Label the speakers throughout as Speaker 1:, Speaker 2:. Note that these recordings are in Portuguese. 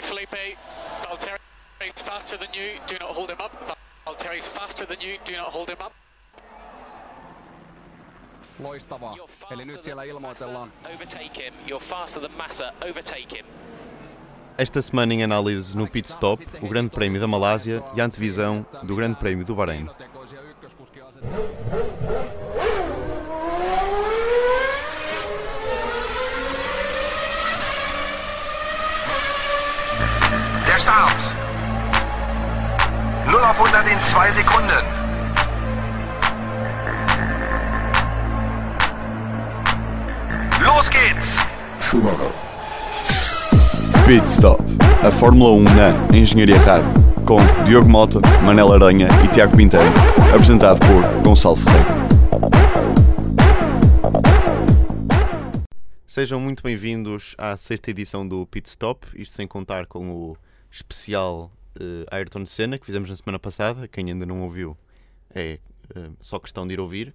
Speaker 1: Okay, Felipe, Valtteri's faster than you, do not hold him up. Valtteri's faster than you, do not hold him up.
Speaker 2: Loistavaa. Eli nyt siellä ilmoitellaan.
Speaker 1: Overtake him. You're faster than Massa. Overtake him.
Speaker 3: Esta semana em análise no Pit Stop, o Grande Prémio da Malásia e a antevisão do Grande Prémio do Bahrein.
Speaker 4: 0 auf 100 in 2 Sekunden. Los geht's.
Speaker 5: Pit Stop, a Fórmula 1 na Engenharia Rádio, com Diogo Mota, Manela Aranha e Tiago Pinteiro, apresentado por Gonçalo Ferreira.
Speaker 3: Sejam muito bem-vindos à sexta edição do Pit Stop, isto sem contar com o especial eh, Ayrton Senna que fizemos na semana passada. Quem ainda não ouviu é eh, só questão de ir ouvir.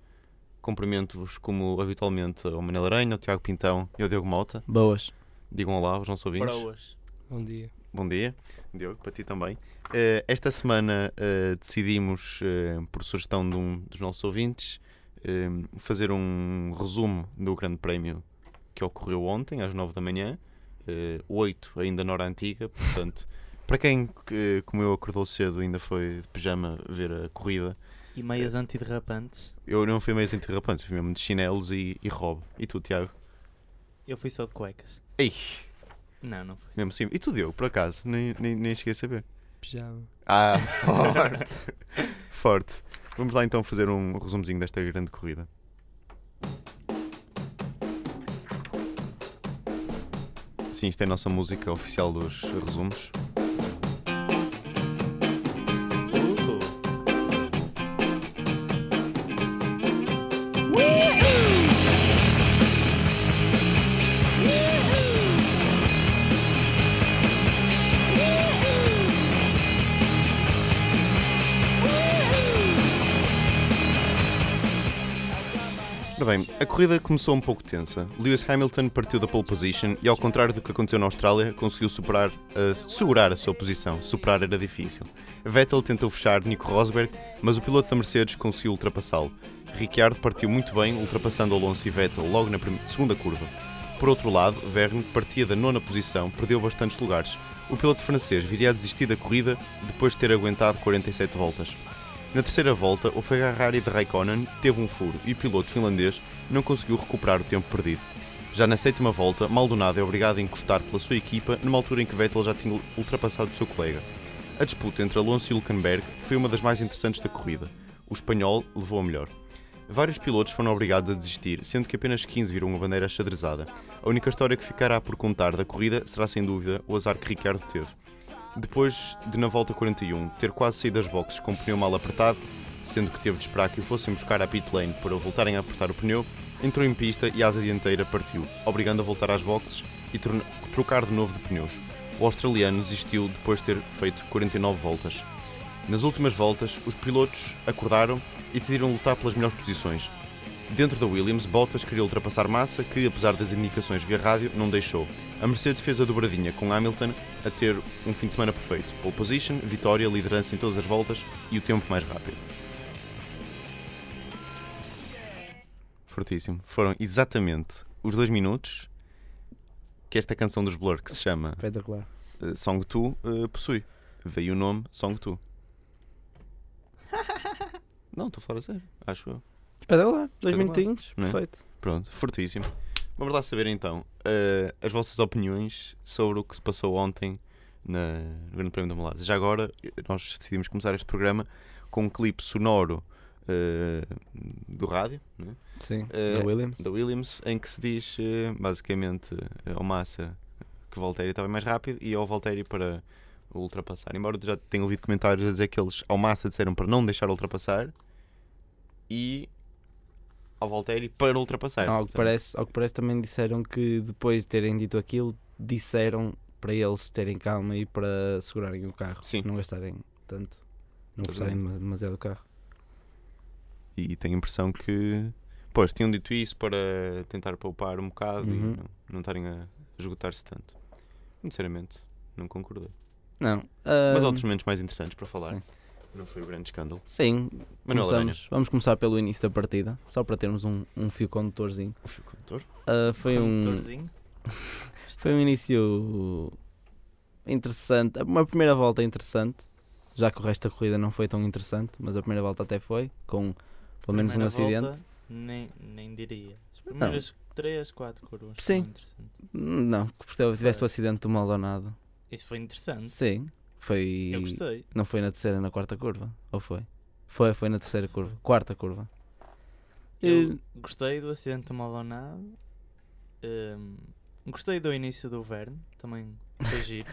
Speaker 3: Cumprimento-vos como habitualmente ao Manel Aranha, ao Tiago Pintão e ao Diogo Mota.
Speaker 6: Boas.
Speaker 3: Digam olá aos nossos ouvintes.
Speaker 6: Bom dia.
Speaker 3: Bom dia, Diogo, para ti também. Eh, esta semana eh, decidimos, eh, por sugestão de um dos nossos ouvintes, fazer um resumo do Grande Prémio que ocorreu ontem, às 9 da manhã, eh, 8 ainda na hora antiga, portanto, para quem, que, como eu, acordou cedo ainda foi de pijama ver a corrida,
Speaker 6: E meias antiderrapantes.
Speaker 3: eu não fui meio interrapante, fui mesmo de chinelos e, e robe. E tu, Tiago?
Speaker 6: Eu fui só de cuecas.
Speaker 3: Ei,
Speaker 6: Não, não fui.
Speaker 3: mesmo assim. E tu, Diogo, por acaso? Nem, nem, nem cheguei a saber.
Speaker 6: Pijama.
Speaker 3: Ah, forte. forte. Vamos lá então fazer um resumozinho desta grande corrida. Sim, isto é a nossa música oficial dos resumos. Bem, a corrida começou um pouco tensa. Lewis Hamilton partiu da pole position e, ao contrário do que aconteceu na Austrália, conseguiu superar, eh, segurar a sua posição. Superar era difícil. Vettel tentou fechar Nico Rosberg, mas o piloto da Mercedes conseguiu ultrapassá-lo. Ricciardo partiu muito bem, ultrapassando Alonso e Vettel logo na segunda curva. Por outro lado, Verne, que partia da nona posição, perdeu bastantes lugares. O piloto francês viria a desistir da corrida depois de ter aguentado 47 voltas. Na terceira volta, o Ferrari de Raikkonen teve um furo e o piloto finlandês não conseguiu recuperar o tempo perdido. Já na sétima volta, Maldonado é obrigado a encostar pela sua equipa numa altura em que Vettel já tinha ultrapassado o seu colega. A disputa entre Alonso e Hülkenberg foi uma das mais interessantes da corrida. O espanhol levou a melhor. Vários pilotos foram obrigados a desistir, sendo que apenas 15 viram uma bandeira xadrezada. A única história que ficará por contar da corrida será sem dúvida o azar que Ricciardo teve. Depois de, na volta 41, ter quase saído das boxes com o pneu mal apertado, sendo que teve de esperar que o fossem buscar à pit lane para voltarem a apertar o pneu, entrou em pista e a asa dianteira partiu, obrigando a voltar às boxes e trocar de novo de pneus. O australiano desistiu depois de ter feito 49 voltas. Nas últimas voltas, os pilotos acordaram e decidiram lutar pelas melhores posições. Dentro da Williams, Bottas queria ultrapassar Massa, que, apesar das indicações via rádio, não deixou. A Mercedes fez a dobradinha com Hamilton a ter um fim de semana perfeito. Pole position, vitória, liderança em todas as voltas e o tempo mais rápido. Fortíssimo. Foram exatamente os dois minutos que esta canção dos Blur, que se chama
Speaker 6: Espetacular.
Speaker 3: eh, Song 2, eh, possui. Daí o nome Song 2. Não, estou a falar a sério, acho eu.
Speaker 6: Espetacular. Dois
Speaker 3: Espetacular.
Speaker 6: minutinhos.
Speaker 3: Não é?
Speaker 6: Perfeito.
Speaker 3: Pronto, fortíssimo. Vamos lá saber então eh, as vossas opiniões sobre o que se passou ontem na, no Grande Prémio da Malásia. Já agora, nós decidimos começar este programa com um clipe sonoro eh, do rádio, né?
Speaker 6: Sim.
Speaker 3: Eh,
Speaker 6: da Williams.
Speaker 3: da Williams, em que se diz basicamente ao Massa que o Valtteri estava mais rápido e ao Valtteri para ultrapassar. Embora já tenha ouvido comentários a dizer que eles ao Massa disseram para não deixar ultrapassar e ao Valtteri para ultrapassar.
Speaker 6: Ao que, parece, ao que parece também disseram que depois de terem dito aquilo, disseram para eles terem calma e para segurarem o carro.
Speaker 3: Sim.
Speaker 6: Não gastarem tanto. Não dema- demasiado o carro.
Speaker 3: E tenho a impressão que, pois, tinham dito isso para tentar poupar um bocado e
Speaker 6: Uhum.
Speaker 3: não, não estarem a esgotar-se tanto. Sinceramente, não concordei.
Speaker 6: Não.
Speaker 3: Mas
Speaker 6: ah,
Speaker 3: outros momentos mais interessantes para falar.
Speaker 6: sim.
Speaker 3: Não foi o grande escândalo.
Speaker 6: Sim,
Speaker 3: Manuel Aranha,
Speaker 6: começamos, vamos começar pelo início da partida, só para termos um, um fio condutorzinho.
Speaker 3: o fio condutor.
Speaker 6: Ah, foi, um,
Speaker 7: Condutorzinho.
Speaker 6: foi um início interessante, uma primeira volta interessante, já que o resto da corrida não foi tão interessante, mas a primeira volta até foi, com pelo menos um
Speaker 7: Primeira
Speaker 6: acidente.
Speaker 7: volta, nem, nem diria. As primeiras 3, 4 curvas.
Speaker 6: Sim. Não, porque tivesse o acidente do Maldonado.
Speaker 7: Isso foi interessante.
Speaker 6: Sim, foi.
Speaker 7: Eu gostei.
Speaker 6: Não foi na terceira, na quarta curva? Ou foi? Foi, foi na terceira curva, quarta curva.
Speaker 7: Eu
Speaker 6: Eh,
Speaker 7: gostei do acidente do Maldonado. Hum, gostei do início do Verne. Também foi giro.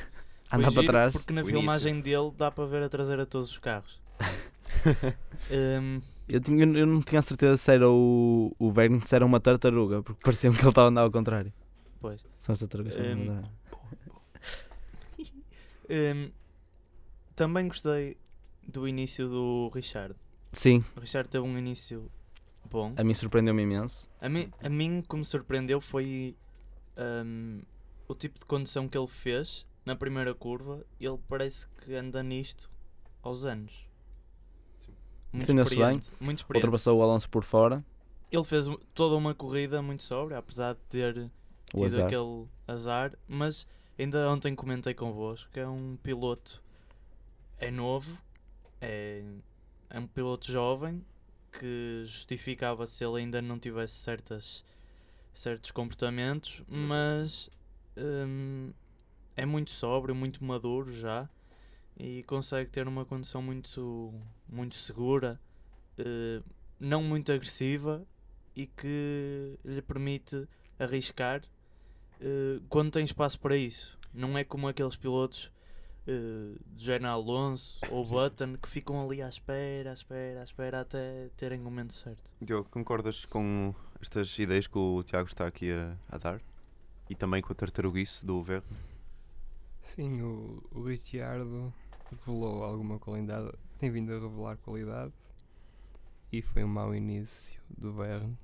Speaker 6: Andar para trás.
Speaker 7: Porque na
Speaker 3: O
Speaker 7: filmagem dele dá para ver a traseira de todos os carros. Hum,
Speaker 6: Eu, tinha, eu não tinha certeza se era o, o Verne, se era uma tartaruga, porque parecia-me que ele estava a andar ao contrário.
Speaker 7: pois.
Speaker 6: São as tartarugas que contrário.
Speaker 7: Hum, também gostei do início do Richard.
Speaker 6: Sim,
Speaker 7: O Richard teve um início bom.
Speaker 6: a mim surpreendeu-me imenso.
Speaker 7: A mim, a mim o que me surpreendeu foi hum, o tipo de condução que ele fez na primeira curva. Ele parece que anda nisto aos anos. Muito
Speaker 6: Defendeu-se bem.
Speaker 7: Muito.
Speaker 6: Ultrapassou o Alonso por fora,
Speaker 7: Ele fez um- toda uma corrida muito sóbria, apesar de ter
Speaker 6: o
Speaker 7: tido
Speaker 6: azar.
Speaker 7: aquele azar. Mas ainda ontem comentei convosco que é um piloto. É novo, é, é um piloto jovem que justificava se ele ainda não tivesse certas, certos comportamentos, mas hum, é muito sóbrio, muito maduro já e consegue ter uma condução muito, muito segura, eh, não muito agressiva e que lhe permite arriscar eh, quando tem espaço para isso. Não é como aqueles pilotos eh, do Género Alonso ou Button que ficam ali à espera, à espera, à espera até terem o momento certo.
Speaker 3: Diogo, concordas com estas ideias que o Tiago está aqui a, a dar? E também com a tartaruguice do Verne?
Speaker 2: Sim, o, o Ricciardo revelou alguma qualidade, tem vindo a revelar qualidade e foi um mau início do Verne.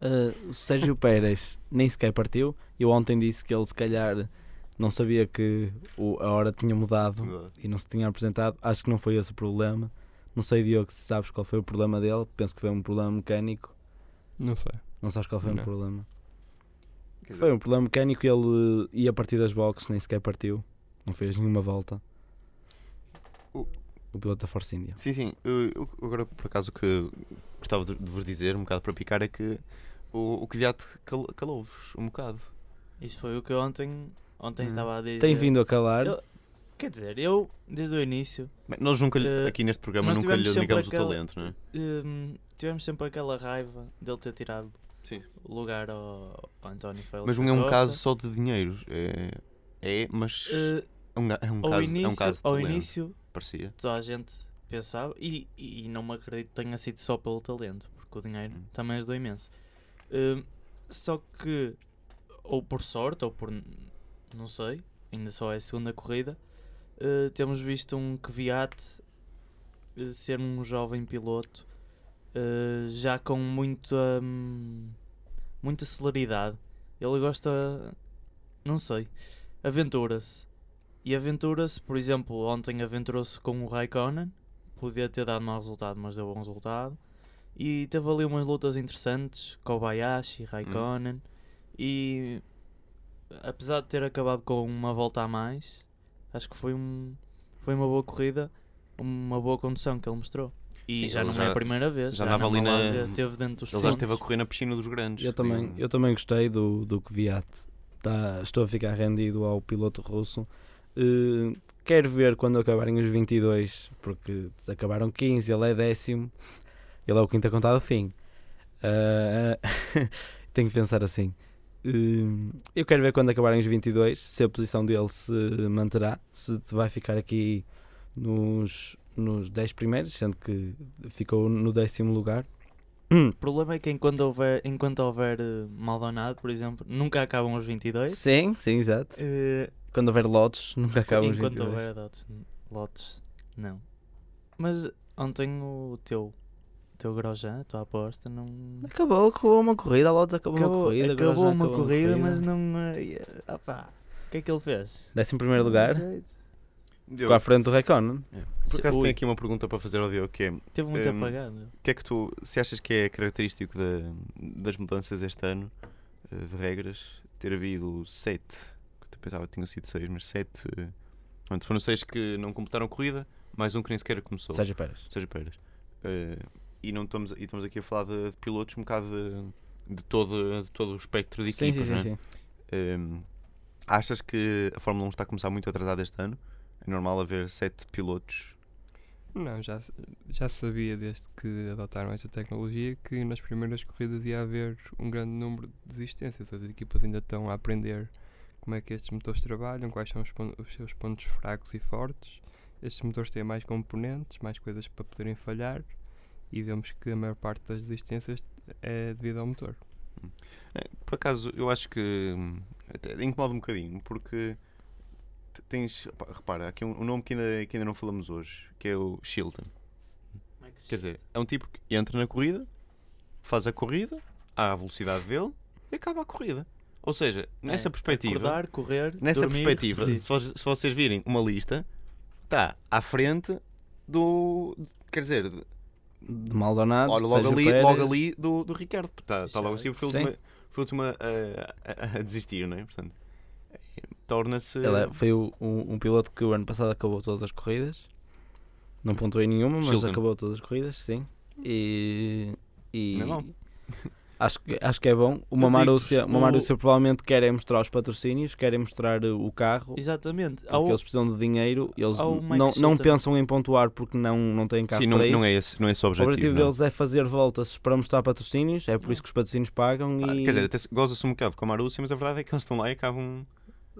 Speaker 6: Uh, o Sérgio Pérez nem sequer partiu. Eu ontem disse que ele se calhar não sabia que o- a hora tinha mudado e não se tinha apresentado. Acho que não foi esse o problema. Não sei, Diogo, se sabes qual foi o problema dele. Penso que foi um problema mecânico.
Speaker 2: Não sei.
Speaker 6: Não sabes qual foi o
Speaker 2: Não.
Speaker 6: problema.
Speaker 3: Quer dizer,
Speaker 6: Foi um problema mecânico e ele ia partir das boxes, nem sequer partiu. Não fez nenhuma volta.
Speaker 3: O-
Speaker 6: O piloto da Force India.
Speaker 3: Sim, sim. Eu, eu- agora, por acaso, o que gostava de, vos dizer, um bocado para picar, é que o, o Kvyat cal, calou-vos um bocado.
Speaker 7: Isso foi o que eu ontem, ontem
Speaker 6: Hum.
Speaker 7: estava a dizer.
Speaker 6: Tem vindo a calar.
Speaker 7: Eu- Quer dizer, eu, desde o início,
Speaker 3: Bem, nós nunca, lhe-
Speaker 7: Eh,
Speaker 3: aqui neste programa, nunca lhe negamos o
Speaker 7: aquela-
Speaker 3: talento, não é?
Speaker 7: hum, tivemos sempre aquela raiva dele ter tirado
Speaker 3: Sim.
Speaker 7: o lugar ao, ao António Félix.
Speaker 3: Mas não é um
Speaker 7: Costa.
Speaker 3: caso só de dinheiro. É, é mas
Speaker 7: Eh,
Speaker 3: é um, é um caso,
Speaker 7: início,
Speaker 3: é um caso de
Speaker 7: ao
Speaker 3: talento,
Speaker 7: início,
Speaker 3: parecia.
Speaker 7: toda a gente pensava, e, e não me acredito que tenha sido só pelo talento, porque o dinheiro
Speaker 3: Hum.
Speaker 7: também ajudou imenso. Hum, só que, ou por sorte, ou por. Não sei, ainda só é a segunda corrida, eh, temos visto um Kvyat eh, ser um jovem piloto eh, já com muita. hum, muita celeridade. Ele gosta. não sei. aventura-se. E aventura-se, por exemplo, ontem aventurou-se com o Raikkonen, podia ter dado mau resultado, mas deu bom resultado. E teve ali umas lutas interessantes, Kobayashi, Raikkonen, e apesar de ter acabado com uma volta a mais, acho que foi, um, foi uma boa corrida, uma boa condução que ele mostrou. E
Speaker 3: Sim,
Speaker 7: já não
Speaker 3: já-
Speaker 7: é a primeira vez,
Speaker 3: já
Speaker 7: já,
Speaker 3: andava ali na-
Speaker 7: teve dentro dos
Speaker 3: Ele já esteve a correr na piscina dos grandes.
Speaker 6: Eu também, eu também gostei do, do Kvyat. Tá, estou a ficar rendido ao piloto russo. Eh, quero ver quando acabarem os 22, porque acabaram 15, ele é décimo, ele é o quinto a contar do fim. Ah, tenho que pensar assim. Eh, eu quero ver quando acabarem os 22 se a posição dele se manterá, se vai ficar aqui nos, nos 10 primeiros, sendo que ficou no décimo lugar.
Speaker 7: O problema é que enquanto houver, enquanto houver eh, Maldonado, por exemplo, nunca acabam os 22.
Speaker 6: Sim, sim, exato.
Speaker 7: Eh,
Speaker 6: Quando houver lotes, nunca acabam os
Speaker 7: enquanto
Speaker 6: 22.
Speaker 7: houver lotes, lotes, não. Mas ontem o teu, teu Grosjean, a tua aposta, não.
Speaker 6: Acabou, acabou uma corrida, a Lotus acabou, uma corrida.
Speaker 7: acabou
Speaker 6: Grosjean
Speaker 7: uma
Speaker 6: acabou
Speaker 7: corrida, mas não. eh, ah pá. O que é que ele fez?
Speaker 6: Décimo primeiro lugar.
Speaker 3: Diogo,
Speaker 6: ficou à frente do Reconan.
Speaker 3: por acaso
Speaker 7: Ui,
Speaker 3: tenho aqui uma pergunta para fazer ao Diogo, que é,
Speaker 7: Teve muito
Speaker 3: Hum,
Speaker 7: apagado.
Speaker 3: o que é que tu, se achas que é característico da- das mudanças este ano, eh, de regras, ter havido sete, que eu pensava que tinham sido seis, mas sete, eh, pronto, foram seis que não completaram a corrida, mais um que nem sequer começou.
Speaker 6: Sérgio Pérez.
Speaker 3: Sérgio Pérez. Eh, e, não estamos, e estamos aqui a falar de, de pilotos um bocado de, de todo, de todo o espectro de
Speaker 6: Sim,
Speaker 3: equipas,
Speaker 6: sim,
Speaker 3: não
Speaker 6: sim,
Speaker 3: é?
Speaker 6: sim.
Speaker 3: Hum, achas que a Fórmula 1 está a começar muito atrasada este ano? É normal haver sete pilotos?
Speaker 2: Não, já, já sabia desde que adotaram esta tecnologia que nas primeiras corridas ia haver um grande número de desistências. As equipas ainda estão a aprender como é que estes motores trabalham, quais são os, os seus pontos fracos e fortes. Estes motores têm mais componentes, mais coisas para poderem falhar e vemos que a maior parte das desistências é devido ao motor.
Speaker 3: É, por acaso, eu acho que hum, até incomoda um bocadinho, porque tens, repara, aqui um, um nome que ainda, que ainda não falamos hoje, que é o Shilton. Quer dizer, é um tipo que entra na corrida, faz a corrida, à velocidade dele e acaba a corrida. Ou seja, nessa
Speaker 7: É,
Speaker 3: perspectiva,
Speaker 7: Acordar, correr,
Speaker 3: nessa
Speaker 7: dormir,
Speaker 3: perspectiva, se, se vocês virem uma lista, está à frente do. Quer dizer, de-
Speaker 6: Maldonado,
Speaker 3: olha, logo ali,
Speaker 6: Pérez.
Speaker 3: logo ali do, do Ricardo. Está está logo assim, foi a
Speaker 6: Sim.
Speaker 3: última, foi a, a, a- a desistir, não é? Portanto, torna-se.
Speaker 6: Ele é- foi o- um, um piloto que o ano passado acabou todas as corridas. Não pontuou em nenhuma, mas
Speaker 3: Shilton.
Speaker 6: acabou todas as corridas, sim. E. e
Speaker 3: Não é.
Speaker 6: acho, que, acho que é bom. Uma Marúcia, uma
Speaker 7: o-
Speaker 6: Marúcia provavelmente quer é mostrar os patrocínios, querem mostrar uh, o carro.
Speaker 7: Exatamente.
Speaker 6: Porque
Speaker 7: Ao-
Speaker 6: eles precisam de dinheiro, eles não, não pensam em pontuar porque não, não têm carro
Speaker 3: Sim, não,
Speaker 6: para
Speaker 3: não
Speaker 6: isso.
Speaker 3: é esse, não é esse o
Speaker 6: O
Speaker 3: objetivo.
Speaker 6: objetivo
Speaker 3: não.
Speaker 6: deles é fazer voltas para mostrar patrocínios, é por isso que os patrocínios pagam
Speaker 3: Ah,
Speaker 6: e.
Speaker 3: Quer dizer, até se- goza-se um bocado com a Marúcia, mas a verdade é que eles estão lá e acabam.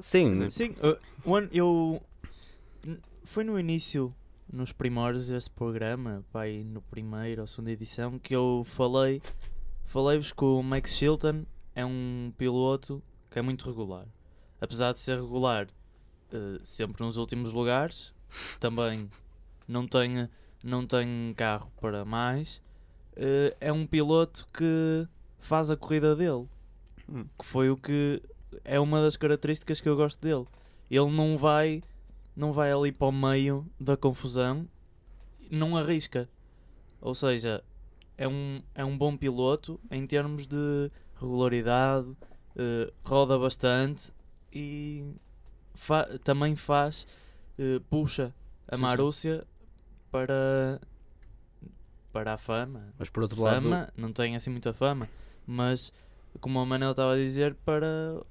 Speaker 6: sim,
Speaker 7: Sim, uh, o ano- eu. Foi no início, nos primórdios deste programa, pai, no primeiro ou segunda edição, que eu falei. Falei-vos que o Max Chilton é um piloto que é muito regular. Apesar de ser regular uh, sempre nos últimos lugares, também não tem, não tem carro para mais. uh, é um piloto que faz a corrida dele
Speaker 3: Hum.
Speaker 7: que foi o que é uma das características que eu gosto dele. Ele não vai não vai ali para o meio da confusão, não arrisca. Ou seja, é um, é um bom piloto em termos de regularidade, eh, roda bastante e fa- também faz, eh, puxa a
Speaker 3: Sim, sim.
Speaker 7: Marúcia para, para a fama
Speaker 6: mas por outro lado,
Speaker 7: fama, não tem assim muita fama, mas como o Manel estava a dizer, para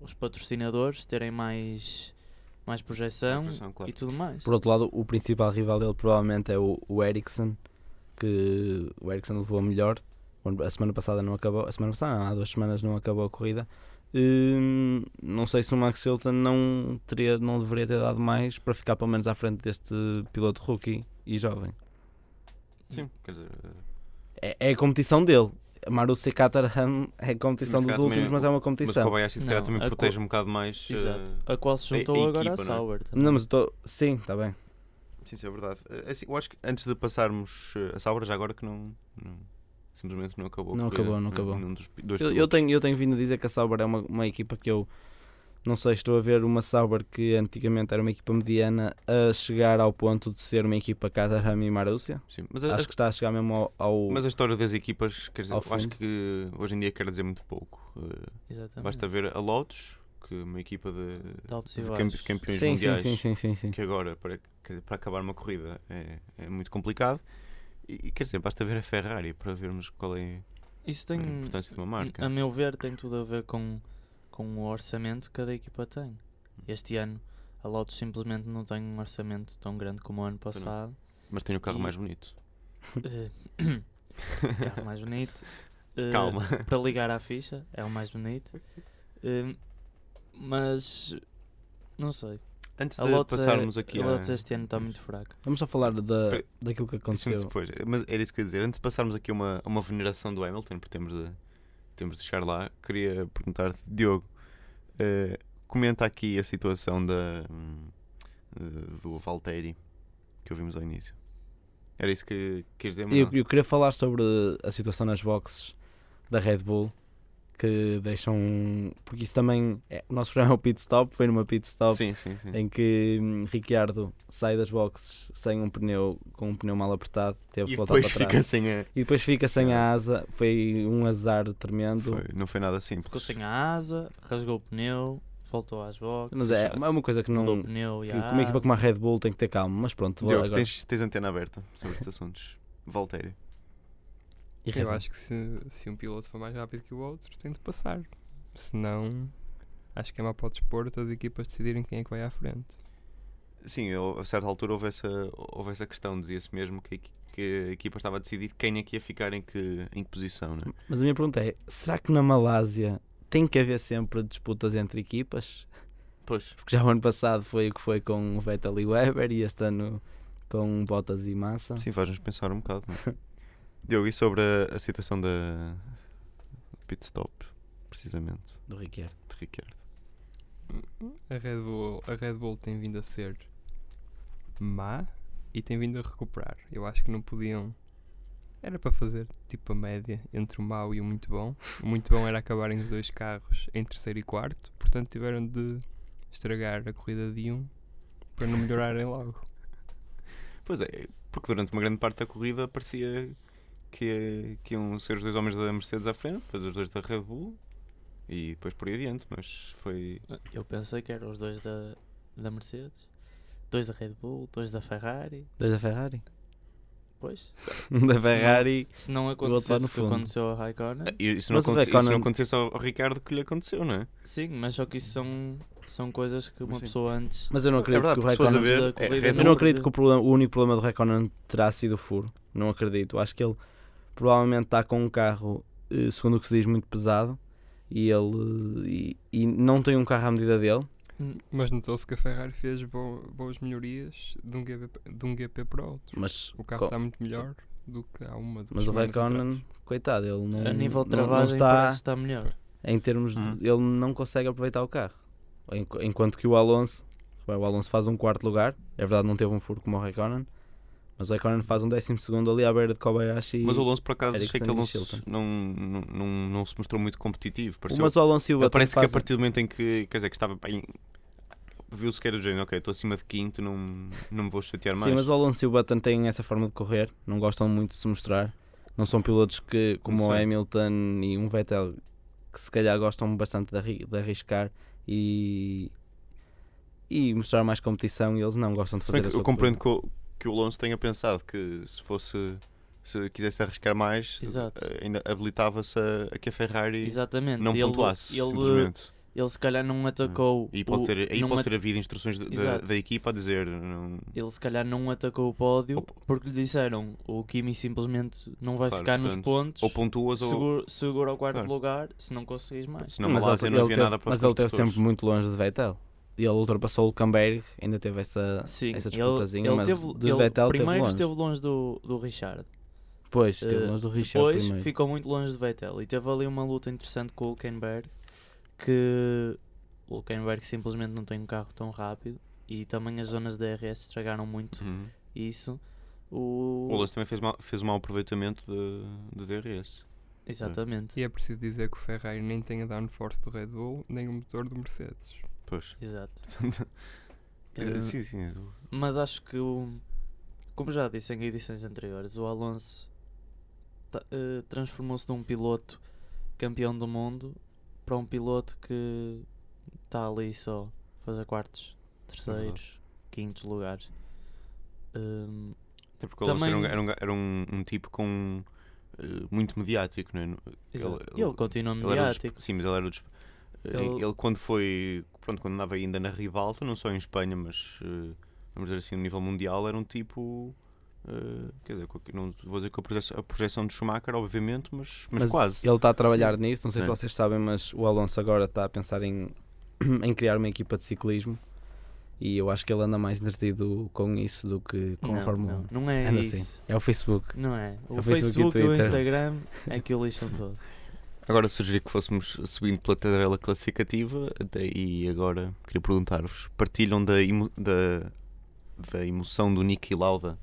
Speaker 7: os patrocinadores terem mais, mais projeção,
Speaker 3: projeção, claro.
Speaker 7: e tudo mais.
Speaker 6: Por outro lado, o principal rival dele provavelmente é o, o Ericsson, que o Ericsson levou a melhor. A semana passada não acabou, a semana passada, há duas semanas não acabou a corrida. Hum, não sei se o Max Chilton não, teria, não deveria ter dado mais para ficar pelo menos à frente deste piloto rookie e jovem.
Speaker 3: Sim, quer dizer.
Speaker 6: É, é a competição dele. A Marussia Caterham é a competição
Speaker 3: Sim,
Speaker 6: dos últimos,
Speaker 3: também
Speaker 6: mas é uma
Speaker 3: Mas o
Speaker 6: competição.
Speaker 3: Kobayashi, se calhar,
Speaker 7: Não,
Speaker 3: também protege
Speaker 7: co-
Speaker 3: um bocado mais.
Speaker 7: Exato.
Speaker 3: eh,
Speaker 7: A qual se juntou
Speaker 3: a
Speaker 7: agora a
Speaker 3: equipa, não é?
Speaker 7: Sauber.
Speaker 6: Não, mas estou. Sim, está bem.
Speaker 3: Sim, sim, é verdade. Eh, assim, eu acho que antes de passarmos eh, a Sauber, já agora que não. não- simplesmente não acabou.
Speaker 6: Não acabou, não
Speaker 3: num-
Speaker 6: acabou.
Speaker 3: num dos dois
Speaker 6: Eu, eu tenho, eu tenho vindo a dizer que a Sauber é uma, uma equipa que eu não sei, estou a ver uma Sauber que antigamente era uma equipa mediana a chegar ao ponto de ser uma equipa Caterham e Marussia.
Speaker 3: Sim, mas, a,
Speaker 6: Acho que está a chegar mesmo ao. ao-
Speaker 3: mas a história das equipas, quer dizer, acho que hoje em dia quer dizer muito pouco. Eh,
Speaker 7: Exatamente.
Speaker 3: basta ver a Lotus, que uma equipa de,
Speaker 7: De
Speaker 3: de campeões
Speaker 6: sim, sim,
Speaker 3: mundiais.
Speaker 6: sim, sim, sim, sim.
Speaker 3: que agora para, para acabar uma corrida é, é muito complicado. E, quer dizer, basta ver a Ferrari para vermos qual é
Speaker 7: Isso
Speaker 3: a
Speaker 7: tem,
Speaker 3: importância de uma marca.
Speaker 7: a meu ver, tem tudo a ver com, com o orçamento que cada equipa tem. Este ano, a Lotus simplesmente não tem um orçamento tão grande como o ano
Speaker 3: não.
Speaker 7: passado.
Speaker 3: Mas tem o carro
Speaker 7: E-
Speaker 3: mais bonito.
Speaker 7: Eh, carro mais bonito. Eh,
Speaker 3: Calma.
Speaker 7: Para ligar à ficha, é o mais bonito. Eh, mas não sei.
Speaker 3: Antes
Speaker 7: A
Speaker 3: de
Speaker 7: Lotus,
Speaker 3: passarmos
Speaker 7: é,
Speaker 3: aqui
Speaker 7: a
Speaker 3: a.
Speaker 7: Lotus este ano está muito fraca.
Speaker 6: Vamos só falar da, daquilo que aconteceu.
Speaker 3: depois, mas era isso que eu ia dizer. Antes de passarmos aqui a uma, uma veneração do Hamilton, porque temos de, temos de chegar lá, queria perguntar-te, Diogo, eh, comenta aqui a situação da, eh, do Valtteri que ouvimos ao início. Era isso que queres dizer,
Speaker 6: Eu, eu queria falar sobre a situação nas boxes da Red Bull, que deixam. Porque isso também. É, o nosso programa é o pit stop, foi numa pit stop
Speaker 3: Sim, sim, sim.
Speaker 6: em que hum, Ricciardo sai das boxes sem um pneu, com um pneu mal apertado, teve
Speaker 3: E
Speaker 6: que voltar
Speaker 3: depois
Speaker 6: para
Speaker 3: fica
Speaker 6: trás.
Speaker 3: sem a.
Speaker 6: E depois fica sem a asa, foi um azar tremendo.
Speaker 3: Foi, não foi nada
Speaker 7: Ficou
Speaker 3: simples.
Speaker 7: sem a asa, rasgou o pneu, voltou às boxes.
Speaker 6: Mas é, é uma coisa que não.
Speaker 7: pneu
Speaker 6: Que, uma equipa como a Red Bull tem que ter calma, mas pronto, vou
Speaker 3: Diogo,
Speaker 6: agora.
Speaker 3: tens, tens antena aberta sobre estes assuntos. Valtério.
Speaker 6: E
Speaker 2: Eu acho que se, se um piloto for mais rápido que o outro, tem de passar. Senão, acho que é mau para o desporto as equipas decidirem quem é que vai à frente.
Speaker 3: Sim, eu, a certa altura houve essa, houve essa questão. Dizia-se mesmo que, que a equipa estava a decidir quem é que ia ficar em que, em que posição. Né?
Speaker 6: Mas a minha pergunta é: será que na Malásia tem que haver sempre disputas entre equipas?
Speaker 3: Pois.
Speaker 6: Porque já o ano passado foi o que foi com o Vettel e Weber e este ano com Bottas e Massa.
Speaker 3: Sim, faz-nos pensar um bocado. Não é? Diogo, e sobre a, a citação da pit stop, precisamente,
Speaker 6: Do Ricciardo.
Speaker 3: de Ricardo.
Speaker 2: A Red Bull, a Red Bull tem vindo a ser má e tem vindo a recuperar. Eu acho que não podiam. Era para fazer tipo a média entre o mau e o muito bom. O muito bom era acabarem os dois carros em terceiro e quarto, portanto tiveram de estragar a corrida de um para não melhorarem logo.
Speaker 3: Pois é, porque durante uma grande parte da corrida parecia que, que iam ser os dois homens da Mercedes à frente, depois os dois da Red Bull e depois por aí adiante, mas foi.
Speaker 7: Eu pensei que eram os dois da, da Mercedes, dois da Red Bull, dois da Ferrari.
Speaker 6: Dois da Ferrari.
Speaker 7: Pois,
Speaker 6: Um da Ferrari.
Speaker 7: se não
Speaker 6: outro lá no
Speaker 7: acontecesse o que aconteceu a Raikkonen,
Speaker 3: E isso não, aconte-
Speaker 6: Raikkonen-
Speaker 3: não acontecesse ao, ao Ricardo que lhe aconteceu, não é?
Speaker 7: sim, mas só que isso são, são coisas que uma pessoa antes.
Speaker 6: Mas eu não acredito
Speaker 3: verdade,
Speaker 6: que o
Speaker 3: se
Speaker 6: Raikkonen.
Speaker 3: ver, é,
Speaker 6: Eu não acredito que o, problema, o único problema do Raikkonen terá sido o furo. Não acredito. Acho que ele provavelmente está com um carro, eh, segundo o que se diz, muito pesado e ele e, e não tem um carro à medida dele.
Speaker 2: Mas notou-se que a Ferrari fez bo- boas melhorias de um, GP, de um GP para o outro.
Speaker 6: Mas,
Speaker 2: O carro está muito melhor do que há uma duas
Speaker 6: mas o Raikkonen, coitado, ele não,
Speaker 7: a nível de
Speaker 6: não- não
Speaker 7: travagem
Speaker 6: está
Speaker 7: estar melhor.
Speaker 6: em termos de.
Speaker 3: Uhum.
Speaker 6: Ele não consegue aproveitar o carro. Enqu- Enquanto que o Alonso, o Alonso faz um quarto lugar. É verdade, não teve um furo como o Raikkonen, mas o Raikkonen faz um décimo segundo ali à beira de Kobayashi.
Speaker 3: Mas o Alonso, por acaso, achei que
Speaker 6: e
Speaker 3: não não, não, não, se mostrou muito competitivo. Pareceu,
Speaker 6: mas o Alonso e o Button
Speaker 3: parece que a
Speaker 6: fazem-
Speaker 3: partir do momento em que, quer dizer, que estava bem. Viu-se que era do género, ok, estou acima de quinto, não, não me vou chatear mais.
Speaker 6: Sim, mas o Alonso e o Button têm essa forma de correr, não gostam muito de se mostrar. Não são pilotos que, como o. Hamilton e um Vettel, que se calhar gostam bastante de, arri- de arriscar e, e mostrar mais competição. E eles não gostam de fazer sua
Speaker 3: eu compreendo que o, que o Alonso tenha pensado que se fosse. Se quisesse arriscar mais,
Speaker 7: Exato.
Speaker 3: eh, ainda habilitava-se a, a que a Ferrari
Speaker 7: Exatamente.
Speaker 3: não
Speaker 7: ele,
Speaker 3: pontuasse,
Speaker 7: ele,
Speaker 3: simplesmente.
Speaker 7: ele se calhar não atacou.
Speaker 3: E pode
Speaker 7: o-
Speaker 3: ter, aí pode
Speaker 7: at-
Speaker 3: ter havido instruções de- da, da equipa a dizer. Não,
Speaker 7: Ele se calhar não atacou o pódio
Speaker 3: Ou-
Speaker 7: porque lhe disseram o Kimi simplesmente não vai
Speaker 3: Claro,
Speaker 7: ficar nos
Speaker 3: portanto,
Speaker 7: pontos.
Speaker 3: ou pontuas ou.
Speaker 7: Segura, segura o quarto
Speaker 3: Claro.
Speaker 7: lugar se não conseguis mais.
Speaker 3: Se não,
Speaker 6: mas
Speaker 3: Malásia
Speaker 6: ele,
Speaker 3: não havia
Speaker 6: teve,
Speaker 3: nada para
Speaker 6: mas ele esteve sempre muito longe de Vettel. E ele ultrapassou o Camberg, ainda teve essa,
Speaker 7: Sim,
Speaker 6: essa
Speaker 7: ele,
Speaker 6: disputazinha,
Speaker 7: ele
Speaker 6: mas
Speaker 7: teve,
Speaker 6: de
Speaker 7: ele
Speaker 6: Vettel
Speaker 7: primeiro
Speaker 6: teve longe.
Speaker 7: esteve longe do, do Richard.
Speaker 6: Depois, esteve
Speaker 7: Eh,
Speaker 6: longe do Richard
Speaker 7: Depois
Speaker 6: primeiro.
Speaker 7: ficou muito longe de Vettel e teve ali uma luta interessante com o Hulkenberg que o Hulkenberg simplesmente não tem um carro tão rápido e também as zonas de DRS estragaram muito
Speaker 3: Uhum.
Speaker 7: isso. O...
Speaker 3: O Alonso também fez, mal, fez um mau aproveitamento de, de DRS.
Speaker 7: Exatamente,
Speaker 2: E é preciso dizer que o Ferrari nem tem a downforce do Red Bull, nem o motor do Mercedes.
Speaker 3: Pois.
Speaker 7: exato. Eh,
Speaker 3: sim, sim.
Speaker 7: Mas acho que, o, como já disse em edições anteriores, o Alonso eh, transformou-se de um piloto campeão do mundo para um piloto que está ali só a fazer quartos, terceiros, quintos lugares. Hum,
Speaker 3: Até porque o Alonso era, um,
Speaker 7: Também-
Speaker 3: era, um, era um, um tipo com. eh, muito mediático, não é? Ele-
Speaker 7: ele, continua
Speaker 3: ele era o des-
Speaker 7: mediático.
Speaker 3: sim, mas ele era eh,
Speaker 7: Ele-
Speaker 3: ele... quando foi. Pronto, quando andava ainda na rivalta, não só em Espanha, mas. eh, vamos dizer assim, no nível mundial, era um tipo. eh, quer dizer, não vou dizer que a projeção, de Schumacher, obviamente, mas, mas, quase.
Speaker 6: Ele está a trabalhar nisso, não sei se
Speaker 3: Sim.
Speaker 6: vocês sabem, mas o Alonso agora está a pensar em, em criar uma equipa de ciclismo e eu acho que ele anda mais entretido com isso do que com
Speaker 7: não,
Speaker 6: a Fórmula 1.
Speaker 7: não, não é
Speaker 6: Anda
Speaker 7: isso.
Speaker 6: assim. É o Facebook.
Speaker 7: Não é. O,
Speaker 6: o Facebook e o
Speaker 7: Facebook e o. Instagram é que o lixam todo.
Speaker 3: Agora sugeri que fôssemos subindo pela tabela classificativa e agora queria perguntar-vos: partilham da, emo- da, da emoção do Niki Lauda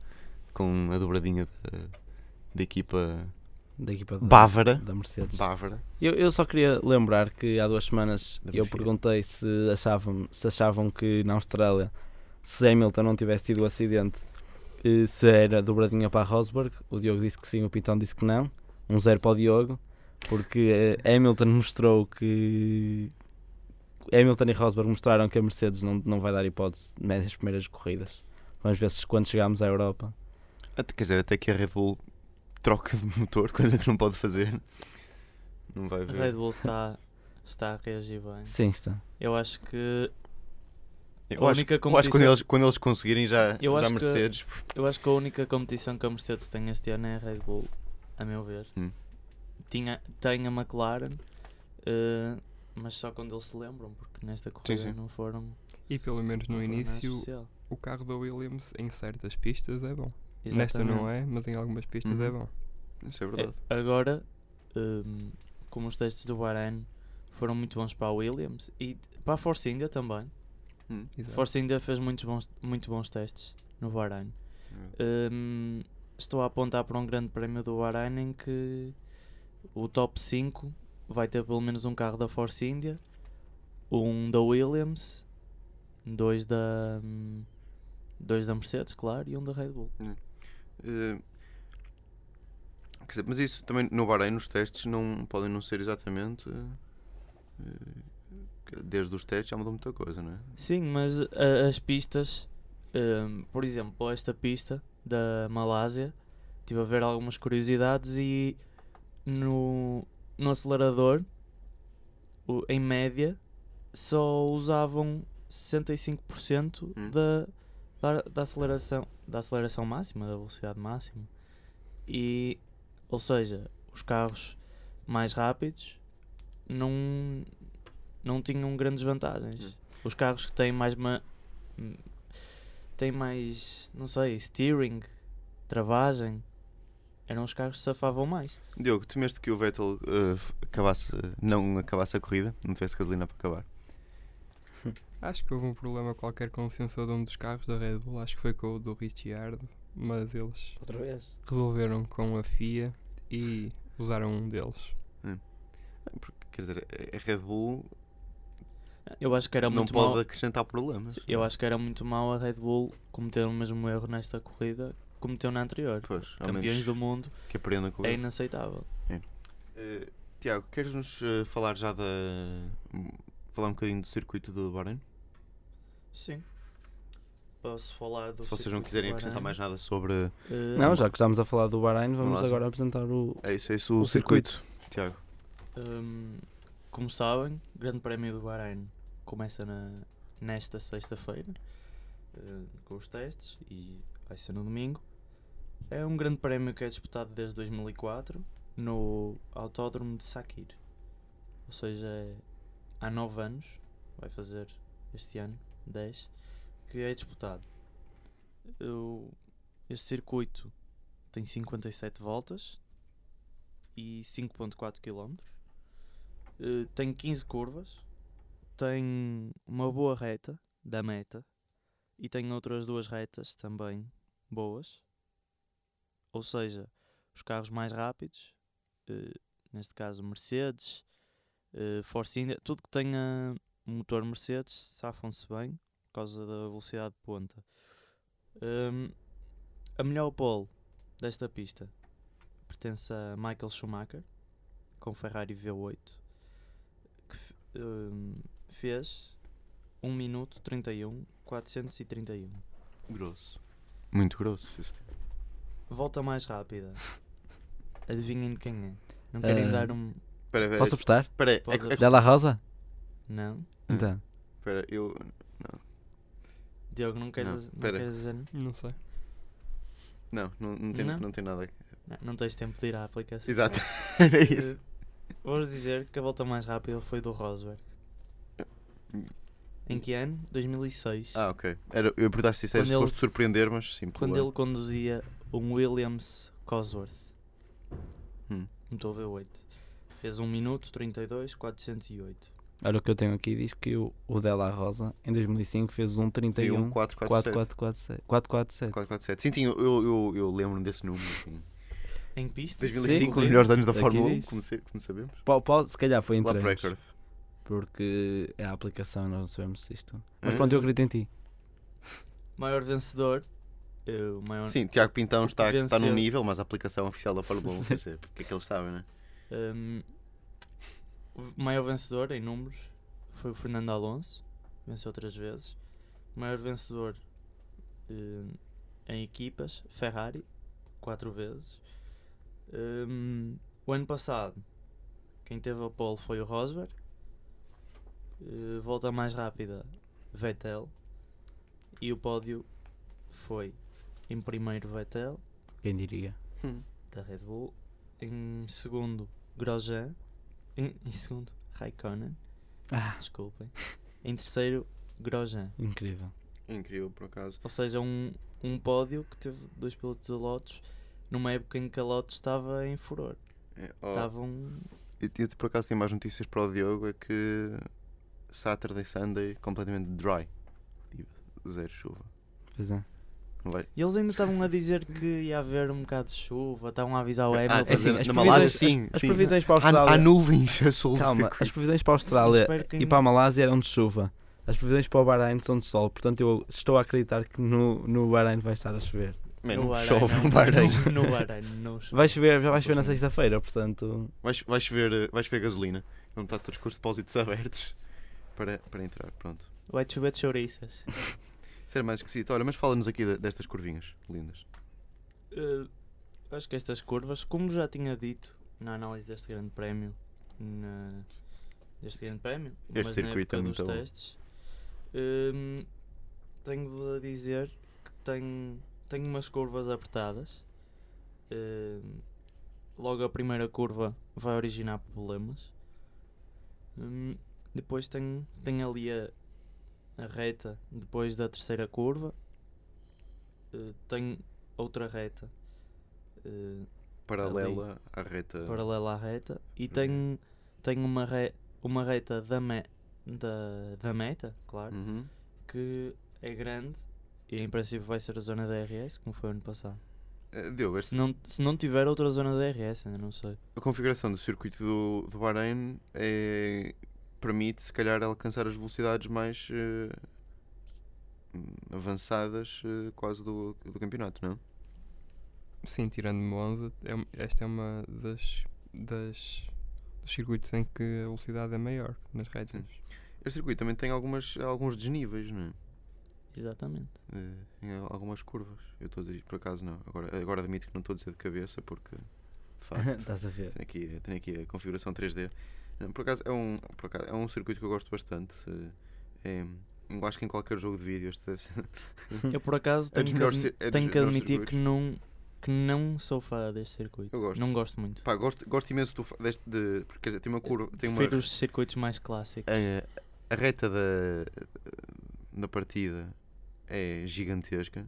Speaker 3: com a dobradinha da, da equipa
Speaker 6: da equipa da,
Speaker 3: Bávara.
Speaker 6: da Mercedes.
Speaker 3: Bávara.
Speaker 6: Eu, eu só queria lembrar que há duas semanas
Speaker 3: Da
Speaker 6: eu perguntei se achavam, se achavam que na Austrália, se Hamilton não tivesse tido o acidente, eh, se era dobradinha para a Rosberg. O Diogo disse que sim, o Pitão disse que não. Um zero para o Diogo, porque eh, Hamilton mostrou que. Hamilton e Rosberg mostraram que a Mercedes não, não vai dar hipótese nas primeiras corridas. Vamos ver se quando chegarmos à Europa.
Speaker 3: Até, quer dizer, até que a Red Bull troca de motor, coisa que não pode fazer. Não vai
Speaker 7: A
Speaker 3: ver.
Speaker 7: Red Bull está, está a reagir bem.
Speaker 6: Sim, está.
Speaker 7: Eu acho que
Speaker 3: Eu
Speaker 7: a
Speaker 3: acho,
Speaker 7: única
Speaker 3: eu acho que quando
Speaker 7: competição-
Speaker 3: eles, quando eles conseguirem já,
Speaker 7: Eu
Speaker 3: já
Speaker 7: acho que-
Speaker 3: Mercedes.
Speaker 7: Eu acho que a única competição que a Mercedes tem este ano é a Red Bull, a meu ver.
Speaker 3: Hum.
Speaker 7: Tinha, tem a McLaren, eh, mas só quando eles se lembram, porque nesta corrida
Speaker 3: sim.
Speaker 7: não foram.
Speaker 2: E pelo menos no início, o carro da Williams em certas pistas é bom. Nesta
Speaker 7: Exatamente.
Speaker 2: não é, mas em algumas pistas é
Speaker 3: Uhum.
Speaker 2: bom.
Speaker 3: Isso é verdade.
Speaker 7: É, agora, hum, como os testes do Bahrein foram muito bons para a Williams e para a Force India também.
Speaker 3: Hum.
Speaker 7: Force India fez muitos bons, muito bons testes no Bahrein. Hum, estou a apontar para um grande prémio do Bahrein em que o top 5 vai ter pelo menos um carro da Force India, um da Williams, dois da, hum, dois da Mercedes, claro, e um da Red Bull.
Speaker 3: Eh, quer dizer, mas isso também no Bahrein, nos testes, não podem não ser exatamente. que desde os testes já mudou muita coisa, não é?
Speaker 7: Sim, mas a- as pistas, por exemplo, esta pista da Malásia, estive a ver algumas curiosidades e no, no acelerador, o- em média, só usavam 65%
Speaker 3: Hum.
Speaker 7: da, da, da aceleração, da aceleração máxima, da velocidade máxima. E, ou seja, os carros mais rápidos não, não tinham grandes vantagens.
Speaker 3: Hum.
Speaker 7: Os carros que têm mais ma- têm mais, não sei, steering, travagem, eram os carros que safavam mais.
Speaker 3: Diogo, temeste que o Vettel f- acabasse, não acabasse a corrida, não tivesse gasolina para acabar.
Speaker 2: Acho que houve um problema qualquer com o sensor de um dos carros da Red Bull, acho que foi com o do Ricciardo, mas eles
Speaker 6: Outra vez?
Speaker 2: resolveram com a FIA e usaram um deles.
Speaker 3: Porque, quer dizer, a Red Bull
Speaker 7: Eu acho que era
Speaker 3: não
Speaker 7: muito
Speaker 3: pode
Speaker 7: mau.
Speaker 3: acrescentar problemas.
Speaker 7: Eu acho que era muito mau a Red Bull cometer o mesmo erro nesta corrida cometeu na anterior.
Speaker 3: Pois,
Speaker 7: Campeões do mundo
Speaker 3: que aprenda com
Speaker 7: é
Speaker 3: ele.
Speaker 7: inaceitável.
Speaker 3: Eh, Tiago, queres-nos eh, falar já da. falar um bocadinho do circuito do Bahrein?
Speaker 7: Sim. Posso falar do
Speaker 3: Se vocês não
Speaker 7: circuito
Speaker 3: quiserem acrescentar mais nada sobre.
Speaker 7: Eh,
Speaker 6: Não, já que estamos a falar do Bahrein, vamos
Speaker 3: lá,
Speaker 6: agora apresentar o.
Speaker 3: É isso, é isso o,
Speaker 6: O
Speaker 3: circuito. Tiago.
Speaker 7: Hum, como sabem, o Grande Prémio do Bahrein começa na, nesta sexta-feira eh, com os testes e vai ser no domingo. É um grande prémio que é disputado desde 2004 no Autódromo de Sakir. Ou seja, é, há 9 anos, vai fazer este ano, 10, que é disputado. Este circuito tem 57 voltas e 5.4 km. Eh, tem 15 curvas, tem uma boa reta da meta e tem outras duas retas também boas. Ou seja, os carros mais rápidos, eh, neste caso Mercedes, eh, Force India, tudo que tenha motor Mercedes safam-se bem por causa da velocidade de ponta. Hum, a melhor pole desta pista pertence a Michael Schumacher com Ferrari V8 que f- hum, fez 1 minuto 31 431
Speaker 3: Grosso. Muito grosso. isso.
Speaker 7: Volta mais rápida adivinhem de quem é não querem
Speaker 6: Eh,
Speaker 7: dar um
Speaker 3: Espera, espera.
Speaker 6: Posso apostar?
Speaker 3: Espera, é-
Speaker 7: Pode
Speaker 3: é-
Speaker 6: Della Rosa?
Speaker 7: não
Speaker 6: Então.
Speaker 3: espera, eu.
Speaker 7: Diogo não queres,
Speaker 3: Não,
Speaker 7: não,
Speaker 3: pera.
Speaker 7: queres dizer
Speaker 2: Não sei.
Speaker 3: Não, não, não, tem,
Speaker 7: Não?
Speaker 3: não tem nada.
Speaker 7: não, não tens tempo de ir à aplicação
Speaker 3: Exato. Era isso.
Speaker 7: Eh, Vamos dizer que a volta mais rápida foi do Rosberg. Em que ano? 2006.
Speaker 3: Ah, ok. Era, eu ia perguntar se isso era
Speaker 7: Quando ele-
Speaker 3: suposto surpreender, mas sim.
Speaker 7: quando ele conduzia um Williams Cosworth.
Speaker 3: Hum.
Speaker 7: Motor V8. Fez 1 minuto 32 408.
Speaker 6: Olha o que eu tenho aqui, diz que o, o Della Rosa em 2005 fez um
Speaker 3: Tem
Speaker 6: 31
Speaker 3: um 447.
Speaker 6: 4447. 447.
Speaker 3: 447. Sim, sim, eu, eu, eu, lembro-me desse número. sim.
Speaker 7: Em pista?
Speaker 3: 2005,
Speaker 6: Sim.
Speaker 3: os melhores anos da Fórmula 1,
Speaker 6: diz.
Speaker 3: como, como sabemos.
Speaker 6: Po- pode- se calhar foi em
Speaker 3: record.
Speaker 6: porque é a aplicação, nós não sabemos se isto. Mas
Speaker 3: Ah.
Speaker 6: pronto, eu acredito em ti.
Speaker 7: Maior vencedor. Eh, o maior,
Speaker 3: Sim, Tiago Pintão está, está num nível, mas a aplicação oficial da Fórmula 1,
Speaker 6: Sim.
Speaker 3: quer dizer, porque é que ele estava, né?
Speaker 7: Hum, o maior vencedor em números foi o Fernando Alonso, venceu três vezes. O maior vencedor hum, em equipas, Ferrari, quatro vezes. Hum, o ano passado, quem teve a pole foi o Rosberg. Eh, volta mais rápida, Vettel. E o pódio foi em primeiro Vettel,
Speaker 6: Quem diria?
Speaker 7: da Red Bull. Em segundo, Grosjean. Em, em segundo, Raikkonen.
Speaker 6: Ah,
Speaker 7: Desculpem. Em terceiro, Grosjean.
Speaker 6: incrível.
Speaker 3: Incrível, por acaso.
Speaker 7: Ou seja, um, um pódio que teve dois pilotos da Lotus numa época em que a Lotus estava em furor.
Speaker 3: É, ó,
Speaker 7: Estavam.
Speaker 3: eu, eu, por acaso tenho mais notícias para o Diogo, é que Saturday, Sunday, completamente dry. Tipo, Zero chuva.
Speaker 6: Pois é.
Speaker 3: Não vai...
Speaker 7: E eles ainda estavam a dizer que ia haver um bocado de chuva, estavam a avisar o
Speaker 3: Ah,
Speaker 7: Hamilton.
Speaker 3: é assim,
Speaker 6: as
Speaker 3: na Malásia,
Speaker 6: previsões-
Speaker 3: sim,
Speaker 6: as, as
Speaker 3: sim.
Speaker 6: previsões para a
Speaker 3: Há,
Speaker 6: Austrália.
Speaker 3: há nuvens a sul
Speaker 6: Calma, as previsões para a Austrália
Speaker 7: que
Speaker 6: e para a Malásia eram de chuva. As previsões para o Bahrein são de sol, portanto eu estou a acreditar que no, no Bahrein vai estar a chover.
Speaker 3: Man,
Speaker 7: no
Speaker 3: não
Speaker 7: Bahrein,
Speaker 3: chove
Speaker 7: não,
Speaker 3: no Bahrein.
Speaker 7: No Bahrein, não chove.
Speaker 6: Vai chover, já vai chover na sexta-feira, portanto.
Speaker 3: Vais, vais, ver, eh, vais ver gasolina. Vão estar todos com os depósitos abertos para, para entrar. Pronto.
Speaker 7: Vai chover de chouriças.
Speaker 3: Ser mais esquisito. Olha, mas fala-nos aqui de- destas curvinhas lindas.
Speaker 7: Eh, acho que estas curvas, como já tinha dito na análise deste grande prémio, na, deste grande prémio,
Speaker 3: Este
Speaker 7: mas
Speaker 3: circuito
Speaker 7: na
Speaker 3: é
Speaker 7: época
Speaker 3: muito
Speaker 7: dos
Speaker 3: bom.
Speaker 7: testes, hum, tenho de dizer que tem, tem umas curvas apertadas. Hum, logo a primeira curva vai originar problemas. Hum, depois tem, tem ali a, a reta depois da terceira curva. Eh, tem outra reta eh,
Speaker 3: Paralela à reta.
Speaker 7: paralela à reta e
Speaker 3: Uhum.
Speaker 7: tem, tem uma, re, uma reta da, me, da, da meta, claro,
Speaker 3: Uhum.
Speaker 7: que é grande e em princípio vai ser a zona da RS, como foi ano passado.
Speaker 3: Eh, Diogo,
Speaker 7: Se não, se não tiver outra zona da RS, ainda não sei.
Speaker 3: a configuração do circuito do, do Bahrein é, permite, se calhar, alcançar as velocidades mais hum, avançadas eh, quase do, do campeonato, não?
Speaker 2: Sim, tirando Monza, é um- esta é uma das, das dos circuitos em que a velocidade é maior nas retas.
Speaker 3: Este circuito também tem algumas, alguns desníveis, não é?
Speaker 7: Exatamente.
Speaker 3: Eh, em algumas curvas. Eu estou a dizer, por acaso não. Agora, agora admito que não estou a dizer de cabeça porque de facto
Speaker 6: Estás a ver?
Speaker 3: tenho aqui, tenho aqui a configuração 3D. Por acaso é um, por acaso, é um circuito que eu gosto bastante. eh, É, eu acho que em qualquer jogo de vídeo este deve ser.
Speaker 7: Eu por acaso
Speaker 3: É
Speaker 7: tenho,
Speaker 3: dos
Speaker 7: que,
Speaker 3: melhores é
Speaker 7: tenho que admitir que não, que não sou fã deste circuito.
Speaker 3: Eu gosto.
Speaker 7: Não gosto muito.
Speaker 3: Pá, gosto, gosto imenso do, deste de. Porque quer dizer, tem uma curva. Tem uma,
Speaker 7: Prefiro os circuitos mais clássicos.
Speaker 3: a, a reta da, da partida é gigantesca